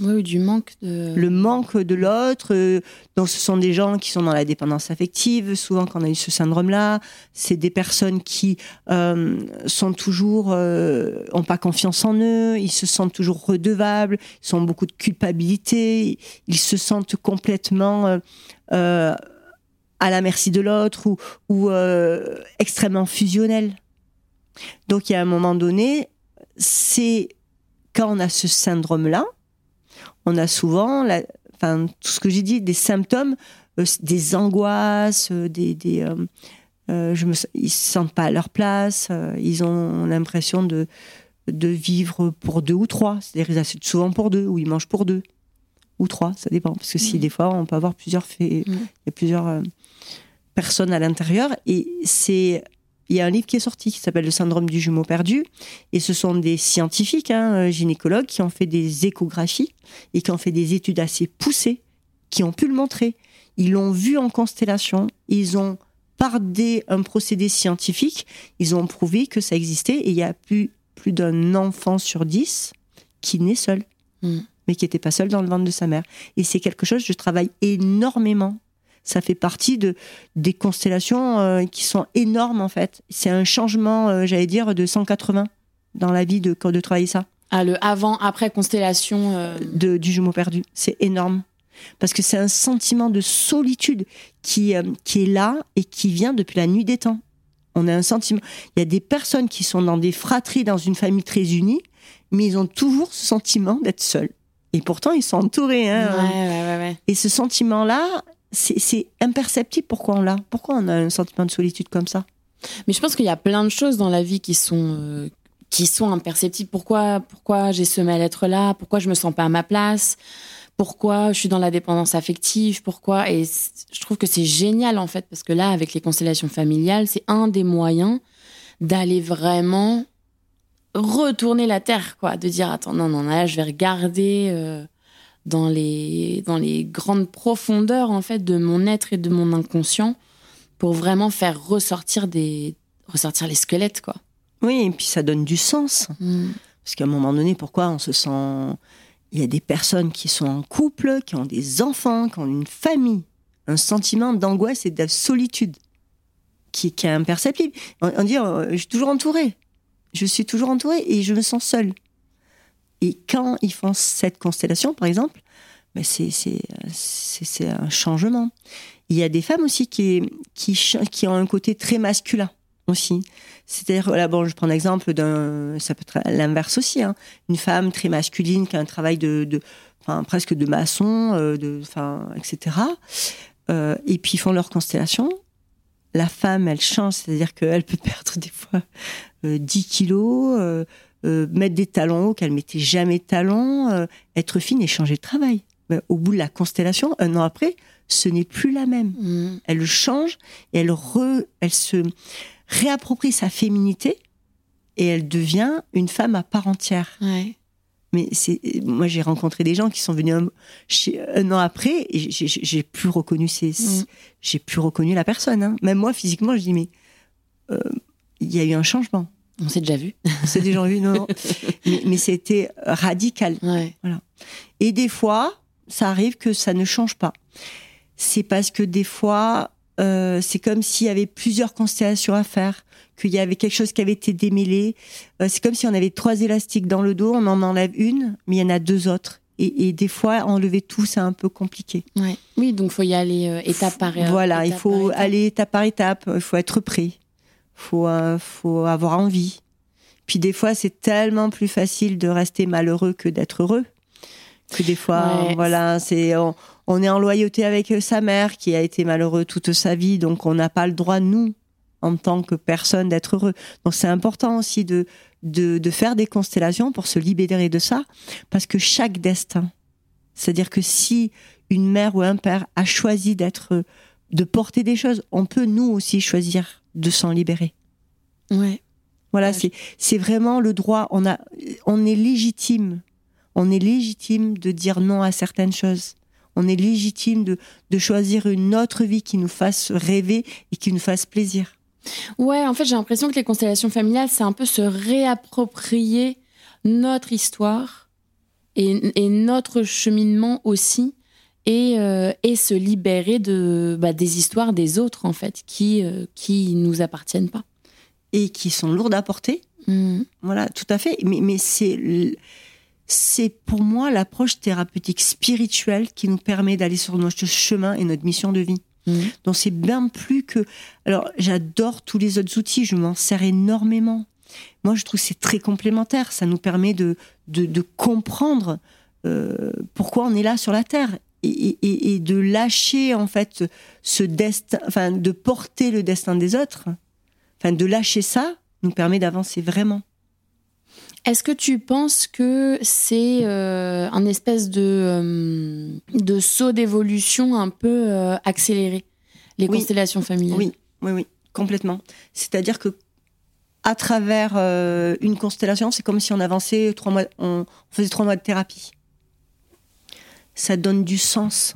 A: Oui, du manque de...
B: Le manque de l'autre. Euh, donc, ce sont des gens qui sont dans la dépendance affective. Souvent, quand on a eu ce syndrome-là, c'est des personnes qui euh, sont toujours, euh, ont pas confiance en eux. Ils se sentent toujours redevables. Ils ont beaucoup de culpabilité. Ils se sentent complètement euh, à la merci de l'autre ou, ou extrêmement fusionnels. Donc, il y a un moment donné, c'est quand on a ce syndrome-là, on a souvent, la, enfin, tout ce que j'ai dit, des symptômes, euh, des angoisses, euh, des, des euh, je me, ils se sentent pas à leur place, ils ont l'impression de, de vivre pour deux ou trois. C'est-à-dire ils achètent souvent pour deux, ou ils mangent pour deux ou trois, ça dépend. Parce que si mmh. des fois on peut avoir plusieurs faits, mmh. il y a plusieurs personnes à l'intérieur, et c'est il y a un livre qui est sorti qui s'appelle Le syndrome du jumeau perdu. Et ce sont des scientifiques, hein, euh, gynécologues, qui ont fait des échographies et qui ont fait des études assez poussées, qui ont pu le montrer. Ils l'ont vu en constellation. Ils ont, par des, un procédé scientifique, ils ont prouvé que ça existait. Et il y a plus, plus d'un enfant sur dix qui naît seul. Hmm. mais qui n'était pas seul dans le ventre de sa mère. Et c'est quelque chose, je travaille énormément ça fait partie de des constellations euh, qui sont énormes en fait. C'est un changement, euh, j'allais dire, de 180 dans la vie de, de travailler ça.
A: Ah, le avant-après constellation euh,
B: de, du jumeau perdu, c'est énorme. Parce que c'est un sentiment de solitude qui, qui est là et qui vient depuis la nuit des temps. On a un sentiment. Il y a des personnes qui sont dans des fratries, dans une famille très unie, mais ils ont toujours ce sentiment d'être seuls. Et pourtant, ils sont entourés. Hein,
A: ouais, ouais, ouais,
B: et ce sentiment-là, c'est imperceptible pourquoi on l'a. Pourquoi on a un sentiment de solitude comme ça?
A: Mais je pense qu'il y a plein de choses dans la vie qui sont euh, qui sont imperceptibles. Pourquoi pourquoi j'ai ce mal-être là Pourquoi je me sens pas à ma place? Pourquoi je suis dans la dépendance affective? Pourquoi? Et je trouve que c'est génial en fait parce que là, avec les constellations familiales, c'est un des moyens d'aller vraiment retourner la terre, quoi, de dire attends non non là je vais regarder. Euh, dans les, dans les grandes profondeurs en fait de mon être et de mon inconscient pour vraiment faire ressortir des ressortir les squelettes quoi.
B: Oui, et puis ça donne du sens. Mm. Parce qu'à un moment donné, pourquoi on se sent il y a des personnes qui sont en couple, qui ont des enfants, qui ont une famille, un sentiment d'angoisse et de solitude qui, qui est imperceptible. On, dit, euh, je suis toujours entourée. Je suis toujours entourée et je me sens seule. Et quand ils font cette constellation, par exemple, ben c'est un changement. Il y a des femmes aussi qui, ont un côté très masculin aussi. C'est-à-dire, là, bon, je prends l'exemple d'un, ça peut être l'inverse aussi, hein. une femme très masculine qui a un travail de, enfin, presque de maçon, euh, de, enfin, etc. Euh, et puis ils font leur constellation. La femme, elle change, c'est-à-dire qu'elle peut *laughs* perdre des fois euh, 10 kilos, euh, mettre des talons hauts qu'elle mettait jamais de talons, euh, être fine et changer de travail. au bout de la constellation, un an après, ce n'est plus la même. Mm. Elle change et elle, re, elle se réapproprie sa féminité et elle devient une femme à part entière. Mais c'est moi j'ai rencontré des gens qui sont venus un, an après et j'ai plus reconnu ces, mm. j'ai plus reconnu la personne. Hein. Même moi physiquement, je dis mais euh, il y a eu un changement.
A: On s'est déjà vu.
B: On s'est déjà vu, non. *laughs* mais, c'était radical. Voilà. Et des fois, ça arrive que ça ne change pas. C'est parce que des fois, euh, c'est comme s'il y avait plusieurs constellations à faire, qu'il y avait quelque chose qui avait été démêlé. Euh, c'est comme si on avait trois élastiques dans le dos, on en enlève une, mais il y en a deux autres. Et, des fois, enlever tout, c'est un peu compliqué.
A: Oui, donc il faut y aller euh, étape par étape.
B: Voilà, il faut aller étape par étape, il faut être prêt, faut, faut avoir envie. Puis des fois, c'est tellement plus facile de rester malheureux que d'être heureux. Que des fois, voilà, c'est on est en loyauté avec sa mère qui a été malheureux toute sa vie, donc on n'a pas le droit, nous, en tant que personne, d'être heureux. Donc c'est important aussi de, de, faire des constellations pour se libérer de ça, parce que chaque destin, c'est-à-dire que si une mère ou un père a choisi d'être, de porter des choses, on peut nous aussi choisir de s'en libérer.
A: Ouais.
B: Voilà, c'est c'est vraiment le droit. On a, on est légitime. On est légitime de dire non à certaines choses on est légitime de, choisir une autre vie qui nous fasse rêver et qui nous fasse plaisir.
A: Ouais, en fait, j'ai l'impression que les constellations familiales, c'est un peu se réapproprier notre histoire et, notre cheminement aussi. Et, euh, et se libérer de, bah, des histoires des autres, en fait, qui euh, qui nous appartiennent pas.
B: Et qui sont lourdes à porter. Mmh. Voilà, tout à fait. Mais, mais c'est c'est pour moi l'approche thérapeutique spirituelle qui nous permet d'aller sur notre chemin et notre mission de vie. Mmh. Donc c'est bien plus que... Alors j'adore tous les autres outils, je m'en sers énormément. Moi je trouve c'est très complémentaire, ça nous permet de, de, comprendre euh, pourquoi on est là sur la Terre et, de lâcher en fait ce destin, enfin de porter le destin des autres, enfin de lâcher ça nous permet d'avancer vraiment.
A: Est-ce que tu penses que c'est euh, un espèce de, euh, de saut d'évolution un peu euh, accéléré, les constellations familiales?
B: Oui, oui, oui, complètement. C'est-à-dire que à travers une constellation, c'est comme si on avançait trois mois, on faisait trois mois de thérapie. Ça donne du sens.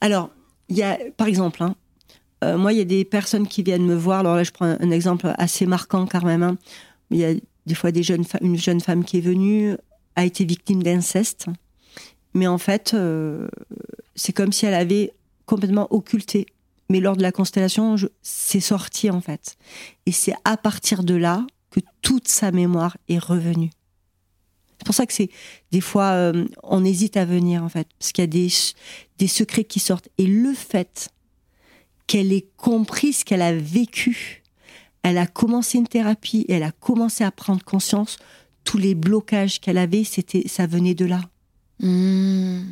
B: Alors, il y a, par exemple, hein, moi, il y a des personnes qui viennent me voir. Alors là, je prends un, exemple assez marquant quand même. Hein. Il y a des fois des jeunes une jeune femme qui est venue a été victime d'inceste, mais en fait, euh, c'est comme si elle avait complètement occulté. Mais lors de la constellation, c'est sorti en fait. Et c'est à partir de là que toute sa mémoire est revenue. C'est pour ça que c'est des fois euh, on hésite à venir en fait, parce qu'il y a des, des secrets qui sortent. Et le fait qu'elle ait compris ce qu'elle a vécu, elle a commencé une thérapie et elle a commencé à prendre conscience. Tous les blocages qu'elle avait, c'était, ça venait de là. Hmm.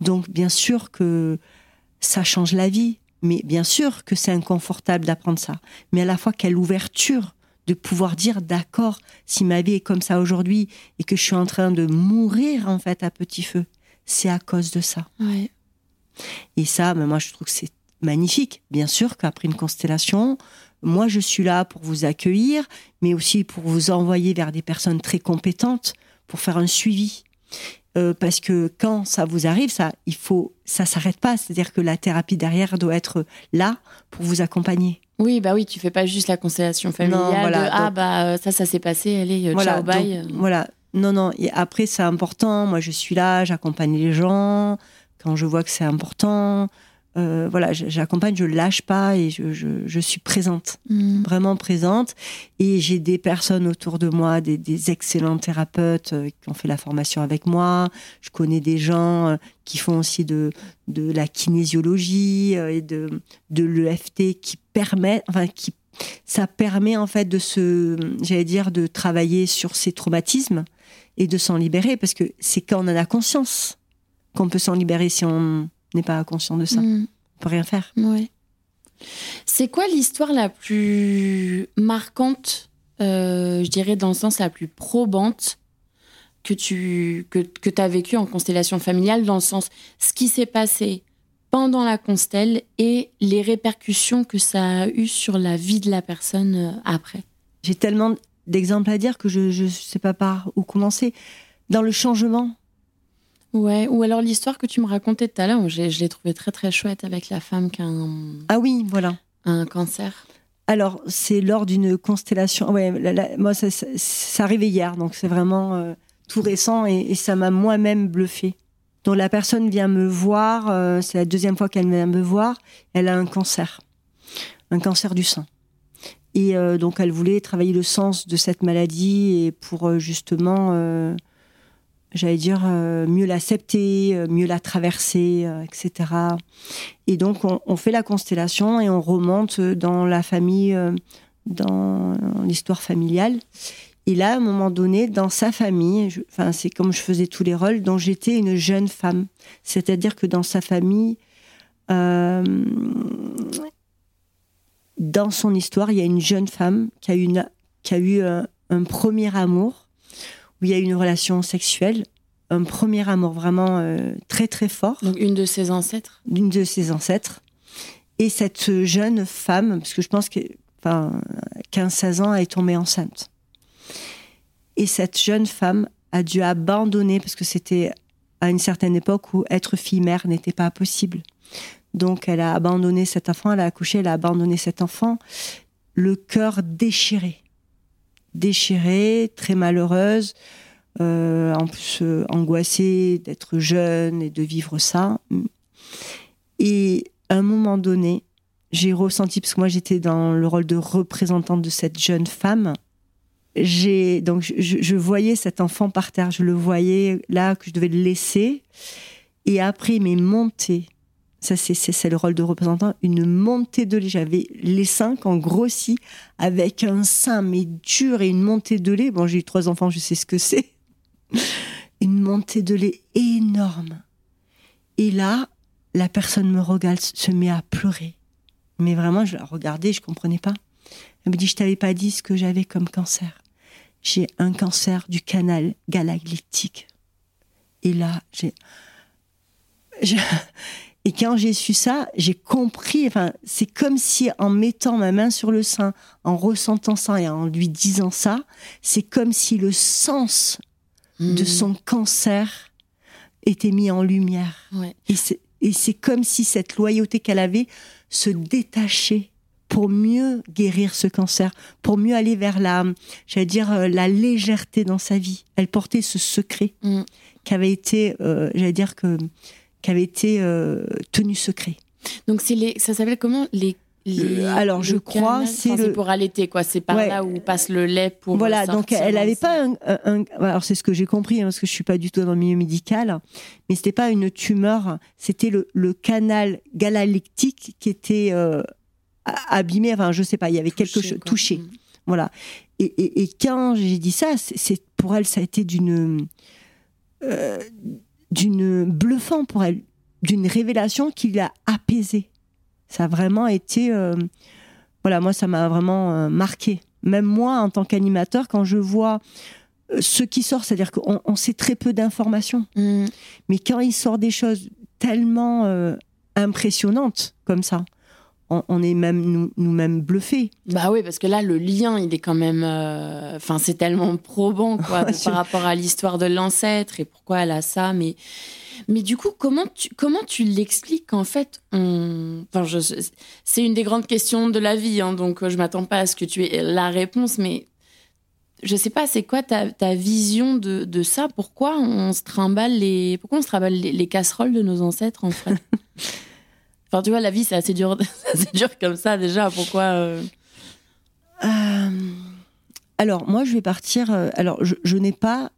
B: Donc, bien sûr que ça change la vie, mais bien sûr que c'est inconfortable d'apprendre ça. Mais à la fois, quelle ouverture de pouvoir dire d'accord, si ma vie est comme ça aujourd'hui et que je suis en train de mourir en fait à petit feu, c'est à cause de ça. Et ça, mais moi je trouve que c'est magnifique. Bien sûr qu'après une constellation, moi, je suis là pour vous accueillir, mais aussi pour vous envoyer vers des personnes très compétentes pour faire un suivi. Euh, parce que quand ça vous arrive, ça, il faut, ça s'arrête pas. C'est-à-dire que la thérapie derrière doit être là pour vous accompagner.
A: Oui, bah oui, tu fais pas juste la constellation familiale. ah bah euh, ça, ça s'est passé, allez, euh, voilà, ciao, bye.
B: voilà. Non, non. Et après, c'est important. Moi, je suis là, j'accompagne les gens quand je vois que c'est important. Euh, voilà, j'accompagne, je lâche pas et je, suis présente, mm. vraiment présente. Et j'ai des personnes autour de moi, des, excellents thérapeutes euh, qui ont fait la formation avec moi. Je connais des gens euh, qui font aussi de, de la kinésiologie et de, de l'EFT qui permet, enfin, qui, ça permet en fait de se, j'allais dire, de travailler sur ces traumatismes et de s'en libérer parce que c'est quand on en a conscience qu'on peut s'en libérer si on n'est pas conscient de ça. Mm. On peut rien faire.
A: Ouais. C'est quoi l'histoire la plus marquante, euh, je dirais dans le sens la plus probante que tu que, que as vécu en constellation familiale, dans le sens ce qui s'est passé pendant la constelle et les répercussions que ça a eu sur la vie de la personne euh, après?
B: J'ai tellement d'exemples à dire que je ne sais pas par où commencer. Dans le changement.
A: Ouais, ou alors l'histoire que tu me racontais tout à l'heure, je, l'ai trouvée très très chouette avec la femme qui a un.
B: Ah oui, voilà.
A: Un cancer.
B: Alors, c'est lors d'une constellation. Ouais, moi, ça, ça, arrivait hier, donc c'est vraiment euh, tout récent et, ça m'a moi-même bluffé. Donc, la personne vient me voir, euh, c'est la deuxième fois qu'elle vient me voir, elle a un cancer, un cancer du sein. Et euh, donc, elle voulait travailler le sens de cette maladie et pour justement, j'allais dire, mieux l'accepter, mieux la traverser, etc. Et donc, on, fait la constellation et on remonte dans la famille, dans l'histoire familiale. Et là, à un moment donné, dans sa famille, enfin, c'est comme je faisais tous les rôles, dont j'étais une jeune femme. C'est-à-dire que dans sa famille, dans son histoire, il y a une jeune femme qui a, une, qui a eu un, premier amour, où il y a eu une relation sexuelle, un premier amour vraiment euh, très très fort.
A: Donc une de ses ancêtres
B: Une de ses ancêtres. Et cette jeune femme, parce que je pense que enfin, 15-16 ans, elle est tombée enceinte. Et cette jeune femme a dû abandonner, parce que c'était à une certaine époque où être fille-mère n'était pas possible. Donc elle a abandonné cet enfant, elle a accouché, elle a abandonné cet enfant, le cœur déchiré. Déchiré, très malheureuse, euh, en plus euh, angoissée d'être jeune et de vivre ça. Et à un moment donné, j'ai ressenti, parce que moi j'étais dans le rôle de représentante de cette jeune femme, j'ai donc je, je, voyais cet enfant par terre, je le voyais là que je devais le laisser, et après il m'est monté ça c'est le rôle de représentant, une montée de lait. J'avais les qui ont grossi avec un sein mais dur et une montée de lait. Bon, j'ai eu trois enfants, je sais ce que c'est. *laughs* Une montée de lait énorme. Et là, la personne me regarde, se met à pleurer. Mais vraiment, je la regardais, je comprenais pas. Elle me dit, je t'avais pas dit ce que j'avais comme cancer. J'ai un cancer du canal galactique. Et là, j'ai, *laughs* et quand j'ai su ça, j'ai compris. Enfin, c'est comme si en mettant ma main sur le sein, en ressentant ça et en lui disant ça, c'est comme si le sens de hmm. son cancer était mis en lumière. Et c'est comme si cette loyauté qu'elle avait se détachait pour mieux guérir ce cancer, pour mieux aller vers la, j'allais dire, euh, la légèreté dans sa vie. Elle portait ce secret hmm. qui avait été, euh, j'allais dire que qui avait été euh, tenu secret.
A: Donc c'est les, ça s'appelle comment? Les
B: alors je crois
A: c'est le... pour allaiter quoi. C'est par là où passe le lait pour
B: voilà donc elle n'avait pas un, alors c'est ce que j'ai compris hein, parce que je suis pas du tout dans le milieu médical mais c'était pas une tumeur c'était le, le, canal galalectique qui était euh, abîmé enfin je sais pas il y avait quelque chose touché. Mm. voilà. Et, et, et quand j'ai dit ça c'est pour elle ça a été d'une euh, d'une bluffant pour elle, d'une révélation qui l'a apaisée. Ça a vraiment été, euh, voilà, moi ça m'a vraiment euh, marqué. Même moi, en tant qu'animateur, quand je vois euh, ce qui sort, c'est-à-dire qu'on sait très peu d'informations, mm. mais quand il sort des choses tellement impressionnantes comme ça, on, est même nous-mêmes bluffés.
A: Bah oui, parce que là, le lien, il est quand même. Euh, enfin, c'est tellement probant, quoi, *laughs* par rapport à l'histoire de l'ancêtre et pourquoi elle a ça. Mais, mais du coup, comment tu, comment tu l'expliques en fait Enfin, c'est une des grandes questions de la vie, hein, donc euh, je m'attends pas à ce que tu aies la réponse, mais je sais pas, c'est quoi ta, ta vision de, de, ça? Pourquoi on se trimballe les, pourquoi on se trimballe les, les casseroles de nos ancêtres en fait? *laughs* Enfin, tu vois, la vie, c'est assez dur, *laughs* assez dur comme ça déjà. Pourquoi euh?
B: Euh, Alors, moi, je vais partir. Euh, alors, je, n'ai pas.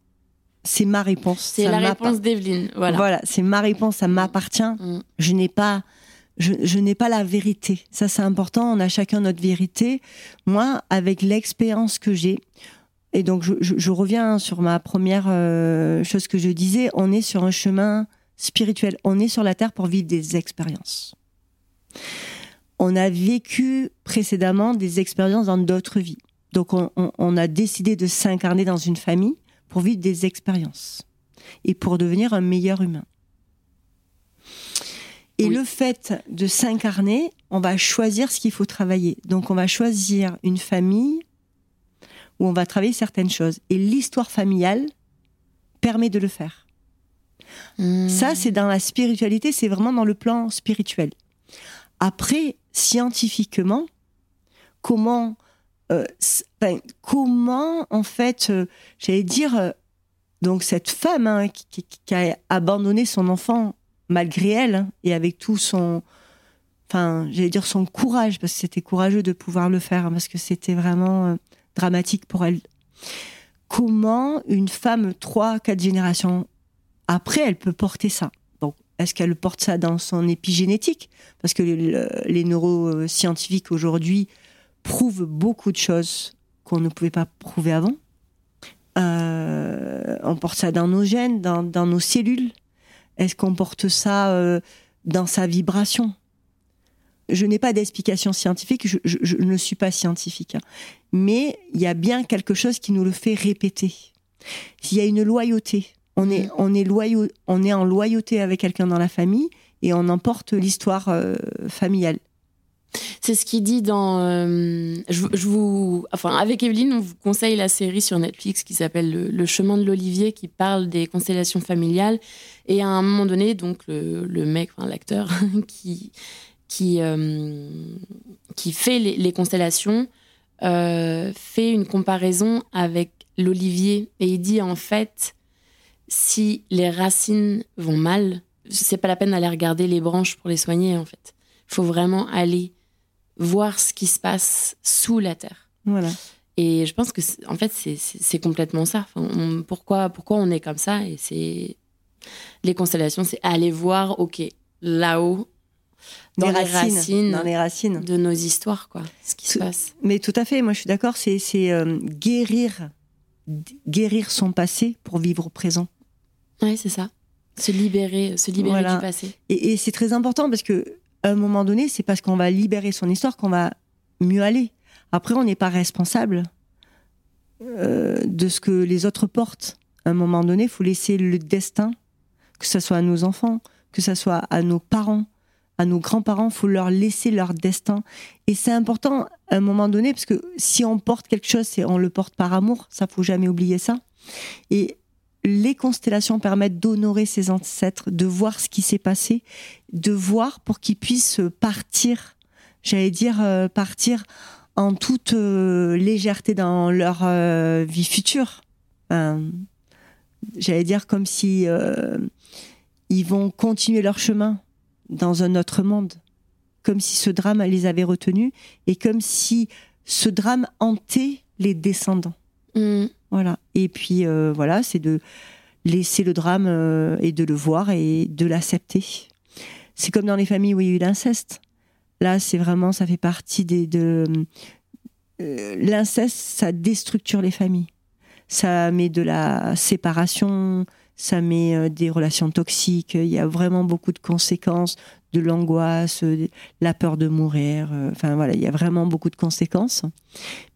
B: C'est ma réponse.
A: C'est la réponse d'Evelyne. Voilà.
B: Voilà, c'est ma réponse, ça m'appartient. Mm. Je n'ai pas. Je, n'ai pas la vérité. Ça, c'est important. On a chacun notre vérité. Moi, avec l'expérience que j'ai, et donc je, reviens sur ma première chose que je disais, on est sur un chemin spirituel. On est sur la Terre pour vivre des expériences on a vécu précédemment des expériences dans d'autres vies. Donc on, a décidé de s'incarner dans une famille pour vivre des expériences et pour devenir un meilleur humain. Et le fait de s'incarner, on va choisir ce qu'il faut travailler. Donc on va choisir une famille où on va travailler certaines choses. Et l'histoire familiale permet de le faire.
A: Hmm.
B: Ça, c'est dans la spiritualité, c'est vraiment dans le plan spirituel. Après, scientifiquement, comment, euh, comment en fait, euh, j'allais dire, euh, donc cette femme hein, qui, a abandonné son enfant malgré elle hein, et avec tout son, enfin, j'allais dire son courage parce que c'était courageux de pouvoir le faire hein, parce que c'était vraiment dramatique pour elle. Comment une femme trois, quatre générations après, elle peut porter ça? Est-ce qu'elle porte ça dans son épigénétique? Parce que le- les neuroscientifiques aujourd'hui prouvent beaucoup de choses qu'on ne pouvait pas prouver avant. Euh, on porte ça dans nos gènes, dans, nos cellules. Est-ce qu'on porte ça euh, dans sa vibration? Je n'ai pas d'explication scientifique, je, ne suis pas scientifique. hein. Mais il y a bien quelque chose qui nous le fait répéter. S'il y a une loyauté, on est, on est, en loyauté avec quelqu'un dans la famille et on emporte l'histoire euh, familiale.
A: C'est ce qu'il dit dans. euh, je, vous, enfin, avec Evelyne, on vous conseille la série sur Netflix qui s'appelle le, chemin de l'Olivier, qui parle des constellations familiales. Et à un moment donné, donc le, mec, enfin, l'acteur, *laughs* qui qui euh, qui fait les, constellations fait une comparaison avec l'olivier et il dit en fait si les racines vont mal, c'est pas la peine d'aller regarder les branches pour les soigner en fait. Il faut vraiment aller voir ce qui se passe sous la terre.
B: Voilà.
A: Et je pense que, en fait, c'est- complètement ça. Enfin, on- pourquoi, pourquoi on est comme ça? Et c'est les constellations, c'est aller voir, ok, là-haut, dans les, racines,
B: Dans les racines.
A: de nos histoires, quoi, ce qui se passe.
B: Mais tout à fait, moi je suis d'accord, c'est c'est, euh, guérir, guérir son passé pour vivre au présent.
A: Ouais, c'est ça. Se libérer, se libérer
B: Voilà.
A: du passé.
B: Et, et c'est très important parce que à un moment donné, c'est parce qu'on va libérer son histoire qu'on va mieux aller. Après, on n'est pas responsable euh, de ce que les autres portent. À un moment donné, il faut laisser le destin, que ce soit à nos enfants, que ce soit à nos parents, à nos grands-parents, il faut leur laisser leur destin. Et c'est important à un moment donné, parce que si on porte quelque chose, c'est on le porte par amour, ça faut jamais oublier ça. Et les constellations permettent d'honorer ses ancêtres, de voir ce qui s'est passé, de voir pour qu'ils puissent partir, j'allais dire euh, partir en toute euh, légèreté dans leur euh, vie future. J'allais dire comme si ils vont continuer leur chemin dans un autre monde, comme si ce drame les avait retenus et comme si ce drame hantait les descendants.
A: Mm.
B: Voilà. Et puis euh, voilà, c'est de laisser le drame euh, et de le voir et de l'accepter. C'est comme dans les familles où il y a eu l'inceste. Là, c'est vraiment, ça fait partie des de euh, l'inceste, ça déstructure les familles. Ça met de la séparation, ça met des relations toxiques. Il y a vraiment beaucoup de conséquences, de l'angoisse, la peur de mourir. Enfin voilà, il y a vraiment beaucoup de conséquences.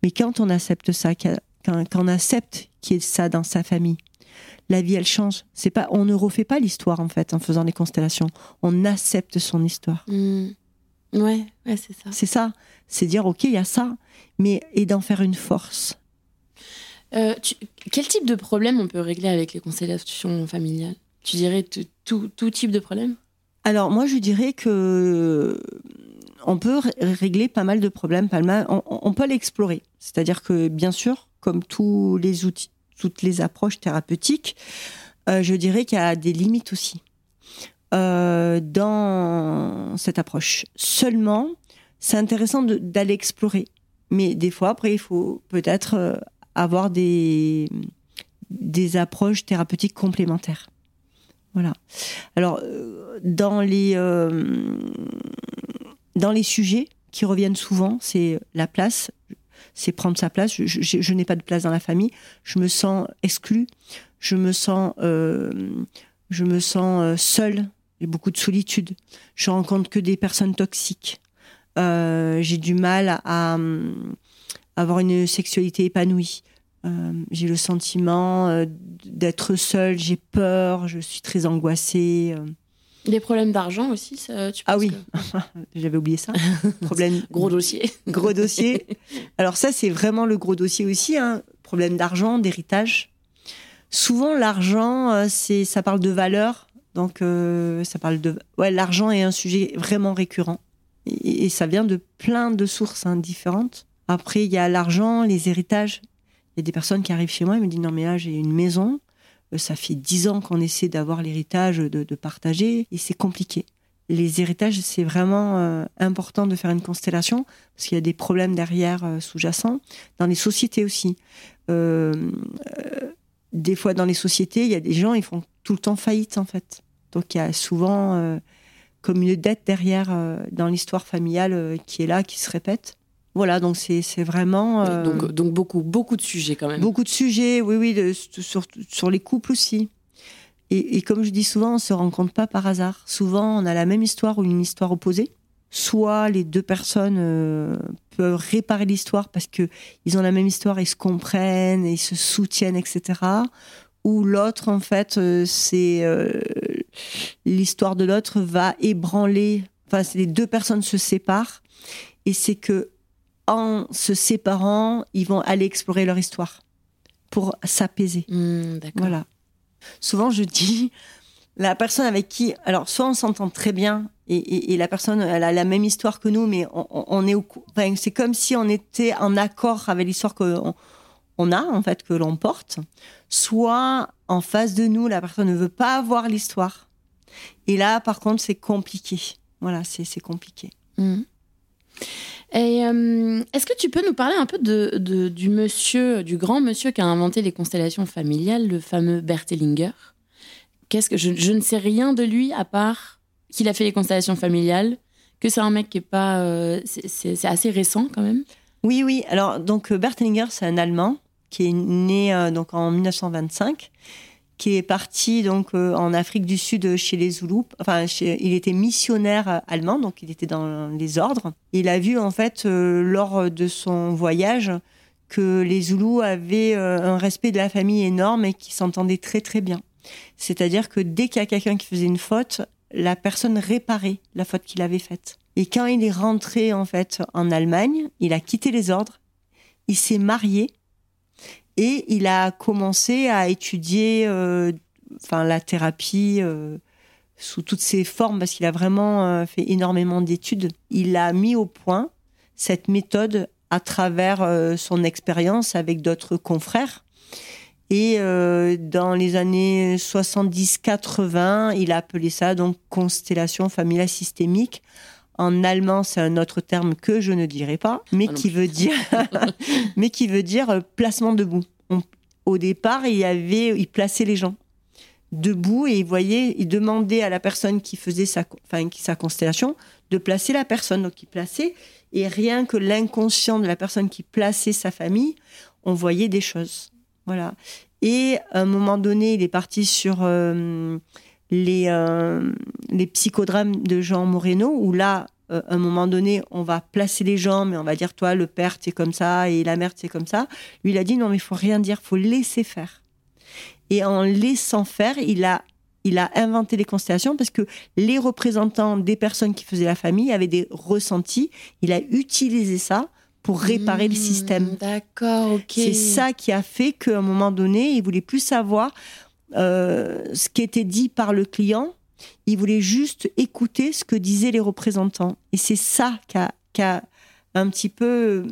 B: Mais quand on accepte ça, qu'il y a- quand, quand on accepte qu'il y ait ça dans sa famille, la vie elle change. C'est pas, on ne refait pas l'histoire en fait en faisant les constellations. On accepte son histoire.
A: Mm. Ouais, ouais, c'est ça.
B: C'est ça. C'est dire ok, il y a ça, mais et d'en faire une force.
A: Euh, tu- quel type de problème on peut régler avec les constellations familiales? Tu dirais tout type de problème?
B: Alors moi je dirais que on peut ré- régler pas mal de problèmes, on, peut l'explorer. C'est-à-dire que bien sûr, comme tous les outils, toutes les approches thérapeutiques, euh, je dirais qu'il y a des limites aussi euh, dans cette approche. Seulement, c'est intéressant d'aller explorer, mais des fois après il faut peut-être euh, avoir des approches thérapeutiques complémentaires. Voilà. Alors, dans les, dans les sujets qui reviennent souvent, c'est la place, c'est prendre sa place. Je, n'ai pas de place dans la famille. Je me sens exclue. Je me sens, euh, je me sens euh, seule. J'ai beaucoup de solitude. Je rencontre que des personnes toxiques. Euh, J'ai du mal à, hum, avoir une sexualité épanouie. Euh, j'ai le sentiment euh, d'être seule, j'ai peur, je suis très angoissée.
A: Des problèmes d'argent aussi ça, tu
B: Ah oui.
A: que- *laughs*
B: J'avais oublié ça. *laughs* Problème,
A: Gros dossier. *laughs*
B: gros dossier. Alors ça, c'est vraiment le gros dossier aussi. hein. problème d'argent, d'héritage. Souvent, l'argent, euh, c'est, ça parle de valeur. Donc, euh, ça parle de. Ouais, l'argent est un sujet vraiment récurrent. Et, ça vient de plein de sources hein, différentes. Après, il y a l'argent, les héritages. Il y a des personnes qui arrivent chez moi et me disent Non, mais là, j'ai une maison. Euh, ça fait dix ans qu'on essaie d'avoir l'héritage, de, partager. Et c'est compliqué. Les héritages, c'est vraiment important de faire une constellation parce qu'il y a des problèmes derrière sous-jacents. Dans les sociétés aussi. Euh, des fois dans les sociétés, il y a des gens, ils font tout le temps faillite en fait. Donc il y a souvent euh, comme une dette derrière euh, dans l'histoire familiale euh, qui est là, qui se répète. Voilà, donc c'est vraiment.
A: Donc, donc, beaucoup, beaucoup de sujets quand même.
B: Beaucoup de sujets, oui, oui, sur, sur, les couples aussi. Et, et, comme je dis souvent, on ne se rencontre pas par hasard. Souvent, on a la même histoire ou une histoire opposée soit les deux personnes euh, peuvent réparer l'histoire parce que ils ont la même histoire, ils se comprennent, ils se soutiennent, etc. Ou l'autre, en fait, euh, c'est euh, l'histoire de l'autre va ébranler. Enfin, les deux personnes se séparent et c'est que en se séparant, ils vont aller explorer leur histoire pour s'apaiser.
A: Mmh,
B: voilà. Souvent, je dis la personne avec qui, alors soit on s'entend très bien et, la personne elle a la même histoire que nous, mais on, est au, enfin, c'est comme si on était en accord avec l'histoire qu'on on a en fait que l'on porte. Soit en face de nous, la personne ne veut pas avoir l'histoire. Et là, par contre, c'est compliqué. Voilà, c'est compliqué.
A: Mmh. Et euh, est-ce que tu peux nous parler un peu de, du monsieur, du grand monsieur qui a inventé les constellations familiales, le fameux Bert Hellinger Qu'est-ce que je, ne sais rien de lui à part qu'il a fait les constellations familiales, que c'est un mec qui est pas. Euh, c'est assez récent quand même?
B: Oui, oui. Alors, donc, euh, c'est un Allemand qui est né donc en 1925, qui est parti donc en Afrique du Sud chez les Zoulous. Enfin, il était missionnaire allemand, donc il était dans les ordres. Il a vu en fait lors de son voyage que les Zoulous avaient un respect de la famille énorme et qui s'entendaient très très bien. C'est-à-dire que dès qu'il y a quelqu'un qui faisait une faute, la personne réparait la faute qu'il avait faite. Et quand il est rentré en fait en Allemagne, il a quitté les ordres, il s'est marié et il a commencé à étudier euh, enfin la thérapie euh, sous toutes ses formes parce qu'il a vraiment euh, fait énormément d'études. Il a mis au point cette méthode à travers son expérience avec d'autres confrères et dans les années 70-80, il a appelé ça donc constellation familiale systémique. En allemand, c'est un autre terme que je ne dirai pas, mais ah qui veut dire, *laughs* mais qui veut dire euh, placement debout. au départ, il y avait, il plaçait les gens debout et il voyait, il demandait à la personne qui faisait sa, enfin, sa constellation de placer la personne. Donc, il plaçait et rien que l'inconscient de la personne qui plaçait sa famille, on voyait des choses. Voilà. Et à un moment donné, il est parti sur euh, les, euh, les psychodrames de Jean Moreno, où là, euh, à un moment donné, on va placer les gens, mais on va dire, toi, le père, c'est comme ça, et la mère, c'est comme ça. Lui, il a dit, non, mais il faut rien dire, il faut laisser faire. Et en laissant faire, il a, il a inventé les constellations parce que les représentants des personnes qui faisaient la famille avaient des ressentis. Il a utilisé ça pour réparer le système.
A: Mmh, d'accord, ok.
B: C'est ça qui a fait qu'à un moment donné, il voulait plus savoir euh, ce qui était dit par le client. Il voulait juste écouter ce que disaient les représentants. Et c'est ça qui a, un petit peu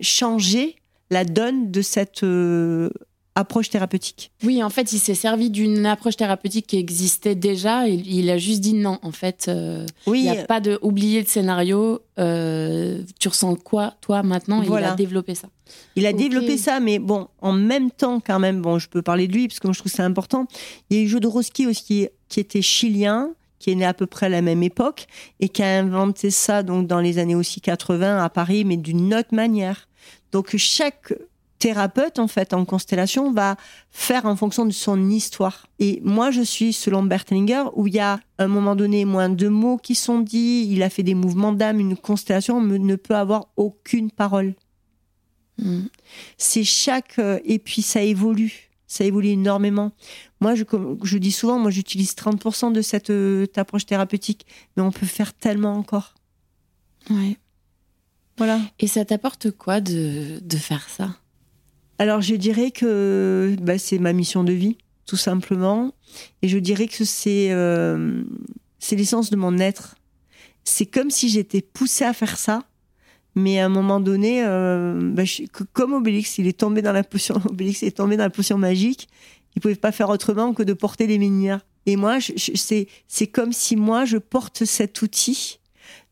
B: changé la donne de cette euh, approche thérapeutique.
A: Oui, en fait, il s'est servi d'une approche thérapeutique qui existait déjà. Il, il a juste dit non. En fait, euh, oui. il n'y a pas de oublier le scénario. Euh, tu ressens quoi, toi, maintenant? Il a développé ça.
B: Il a développé ça, mais bon, en même temps, quand même, bon, je peux parler de lui parce que moi, je trouve c'est important. Il y a eu Jodorowsky aussi, qui était chilien, qui est né à peu près à la même époque et qui a inventé ça donc dans les années aussi 80 à Paris, mais d'une autre manière. Donc chaque thérapeute, en fait, en constellation, va faire en fonction de son histoire. Et moi, je suis, selon Bertlinger, où il y a, à un moment donné, moins de mots qui sont dits, il a fait des mouvements d'âme, une constellation ne peut avoir aucune parole. Hmm. C'est chaque... Euh, et puis, ça évolue. Ça évolue énormément. Moi, je, je dis souvent, moi, j'utilise 30% de cette euh, approche thérapeutique, mais on peut faire tellement encore.
A: Ouais.
B: Voilà.
A: Et ça t'apporte quoi de, de faire ça?
B: Alors je dirais que bah, c'est ma mission de vie, tout simplement. Et je dirais que c'est euh, c'est l'essence de mon être. C'est comme si j'étais poussée à faire ça. Mais à un moment donné, euh, bah, comme Obélix, il est tombé dans la potion, *laughs* Obélix est tombé dans la potion magique. Il pouvait pas faire autrement que de porter les menhirs. Et moi, c'est comme si moi je porte cet outil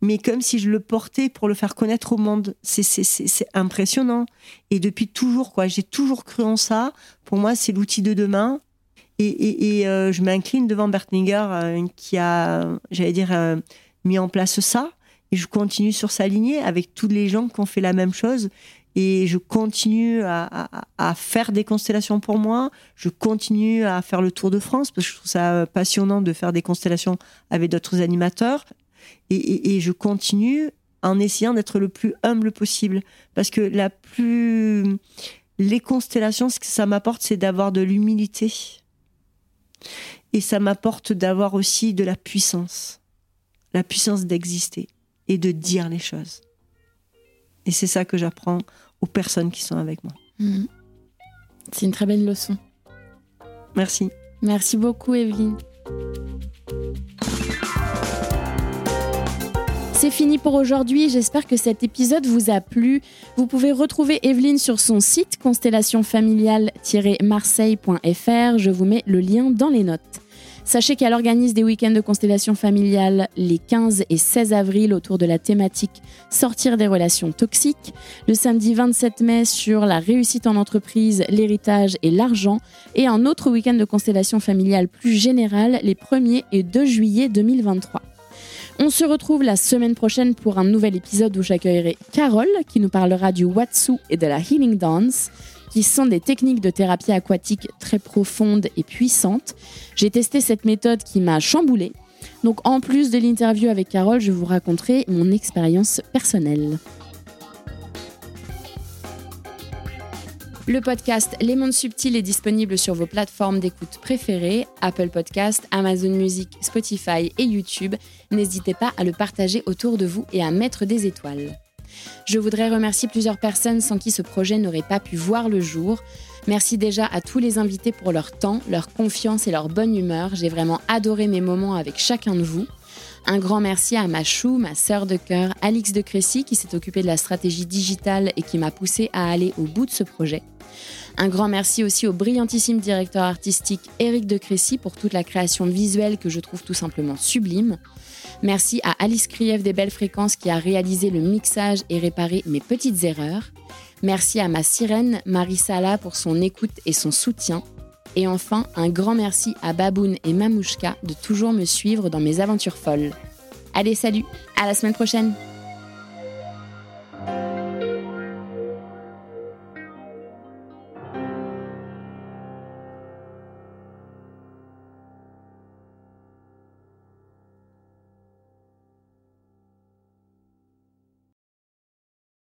B: mais comme si je le portais pour le faire connaître au monde. C'est impressionnant. Et depuis toujours, quoi, j'ai toujours cru en ça. Pour moi, c'est l'outil de demain. Et, euh, je m'incline devant Bertninger euh, qui a, j'allais dire, euh, mis en place ça. Et je continue sur sa lignée avec tous les gens qui ont fait la même chose. Et je continue à, à, faire des constellations pour moi. Je continue à faire le tour de France parce que je trouve ça passionnant de faire des constellations avec d'autres animateurs et, je continue en essayant d'être le plus humble possible. Parce que la plus. Les constellations, ce que ça m'apporte, c'est d'avoir de l'humilité. Et ça m'apporte d'avoir aussi de la puissance. La puissance d'exister et de dire les choses. Et c'est ça que j'apprends aux personnes qui sont avec moi.
A: Mmh. C'est une très belle leçon.
B: Merci.
A: Merci beaucoup, Evelyne. C'est fini pour aujourd'hui, j'espère que cet épisode vous a plu. Vous pouvez retrouver Evelyne sur son site constellationfamiliale-marseille.fr, je vous mets le lien dans les notes. Sachez qu'elle organise des week-ends de constellation familiale les 15 et 16 avril autour de la thématique Sortir des relations toxiques, le samedi 27 mai sur la réussite en entreprise, l'héritage et l'argent, et un autre week-end de constellation familiale plus général les 1er et 2 juillet 2023. On se retrouve la semaine prochaine pour un nouvel épisode où j'accueillerai Carole qui nous parlera du Watsu et de la Healing Dance qui sont des techniques de thérapie aquatique très profondes et puissantes. J'ai testé cette méthode qui m'a chamboulée. Donc en plus de l'interview avec Carole, je vous raconterai mon expérience personnelle. Le podcast Les Mondes Subtils est disponible sur vos plateformes d'écoute préférées, Apple Podcast, Amazon Music, Spotify et YouTube. N'hésitez pas à le partager autour de vous et à mettre des étoiles. Je voudrais remercier plusieurs personnes sans qui ce projet n'aurait pas pu voir le jour. Merci déjà à tous les invités pour leur temps, leur confiance et leur bonne humeur. J'ai vraiment adoré mes moments avec chacun de vous. Un grand merci à ma chou, ma sœur de cœur, Alix de Crécy, qui s'est occupée de la stratégie digitale et qui m'a poussé à aller au bout de ce projet. Un grand merci aussi au brillantissime directeur artistique Éric de Crécy pour toute la création visuelle que je trouve tout simplement sublime. Merci à Alice Krief des Belles Fréquences qui a réalisé le mixage et réparé mes petites erreurs. Merci à ma sirène Marie Sala pour son écoute et son soutien. Et enfin, un grand merci à Baboun et Mamouchka de toujours me suivre dans mes aventures folles. Allez, salut, à la semaine prochaine!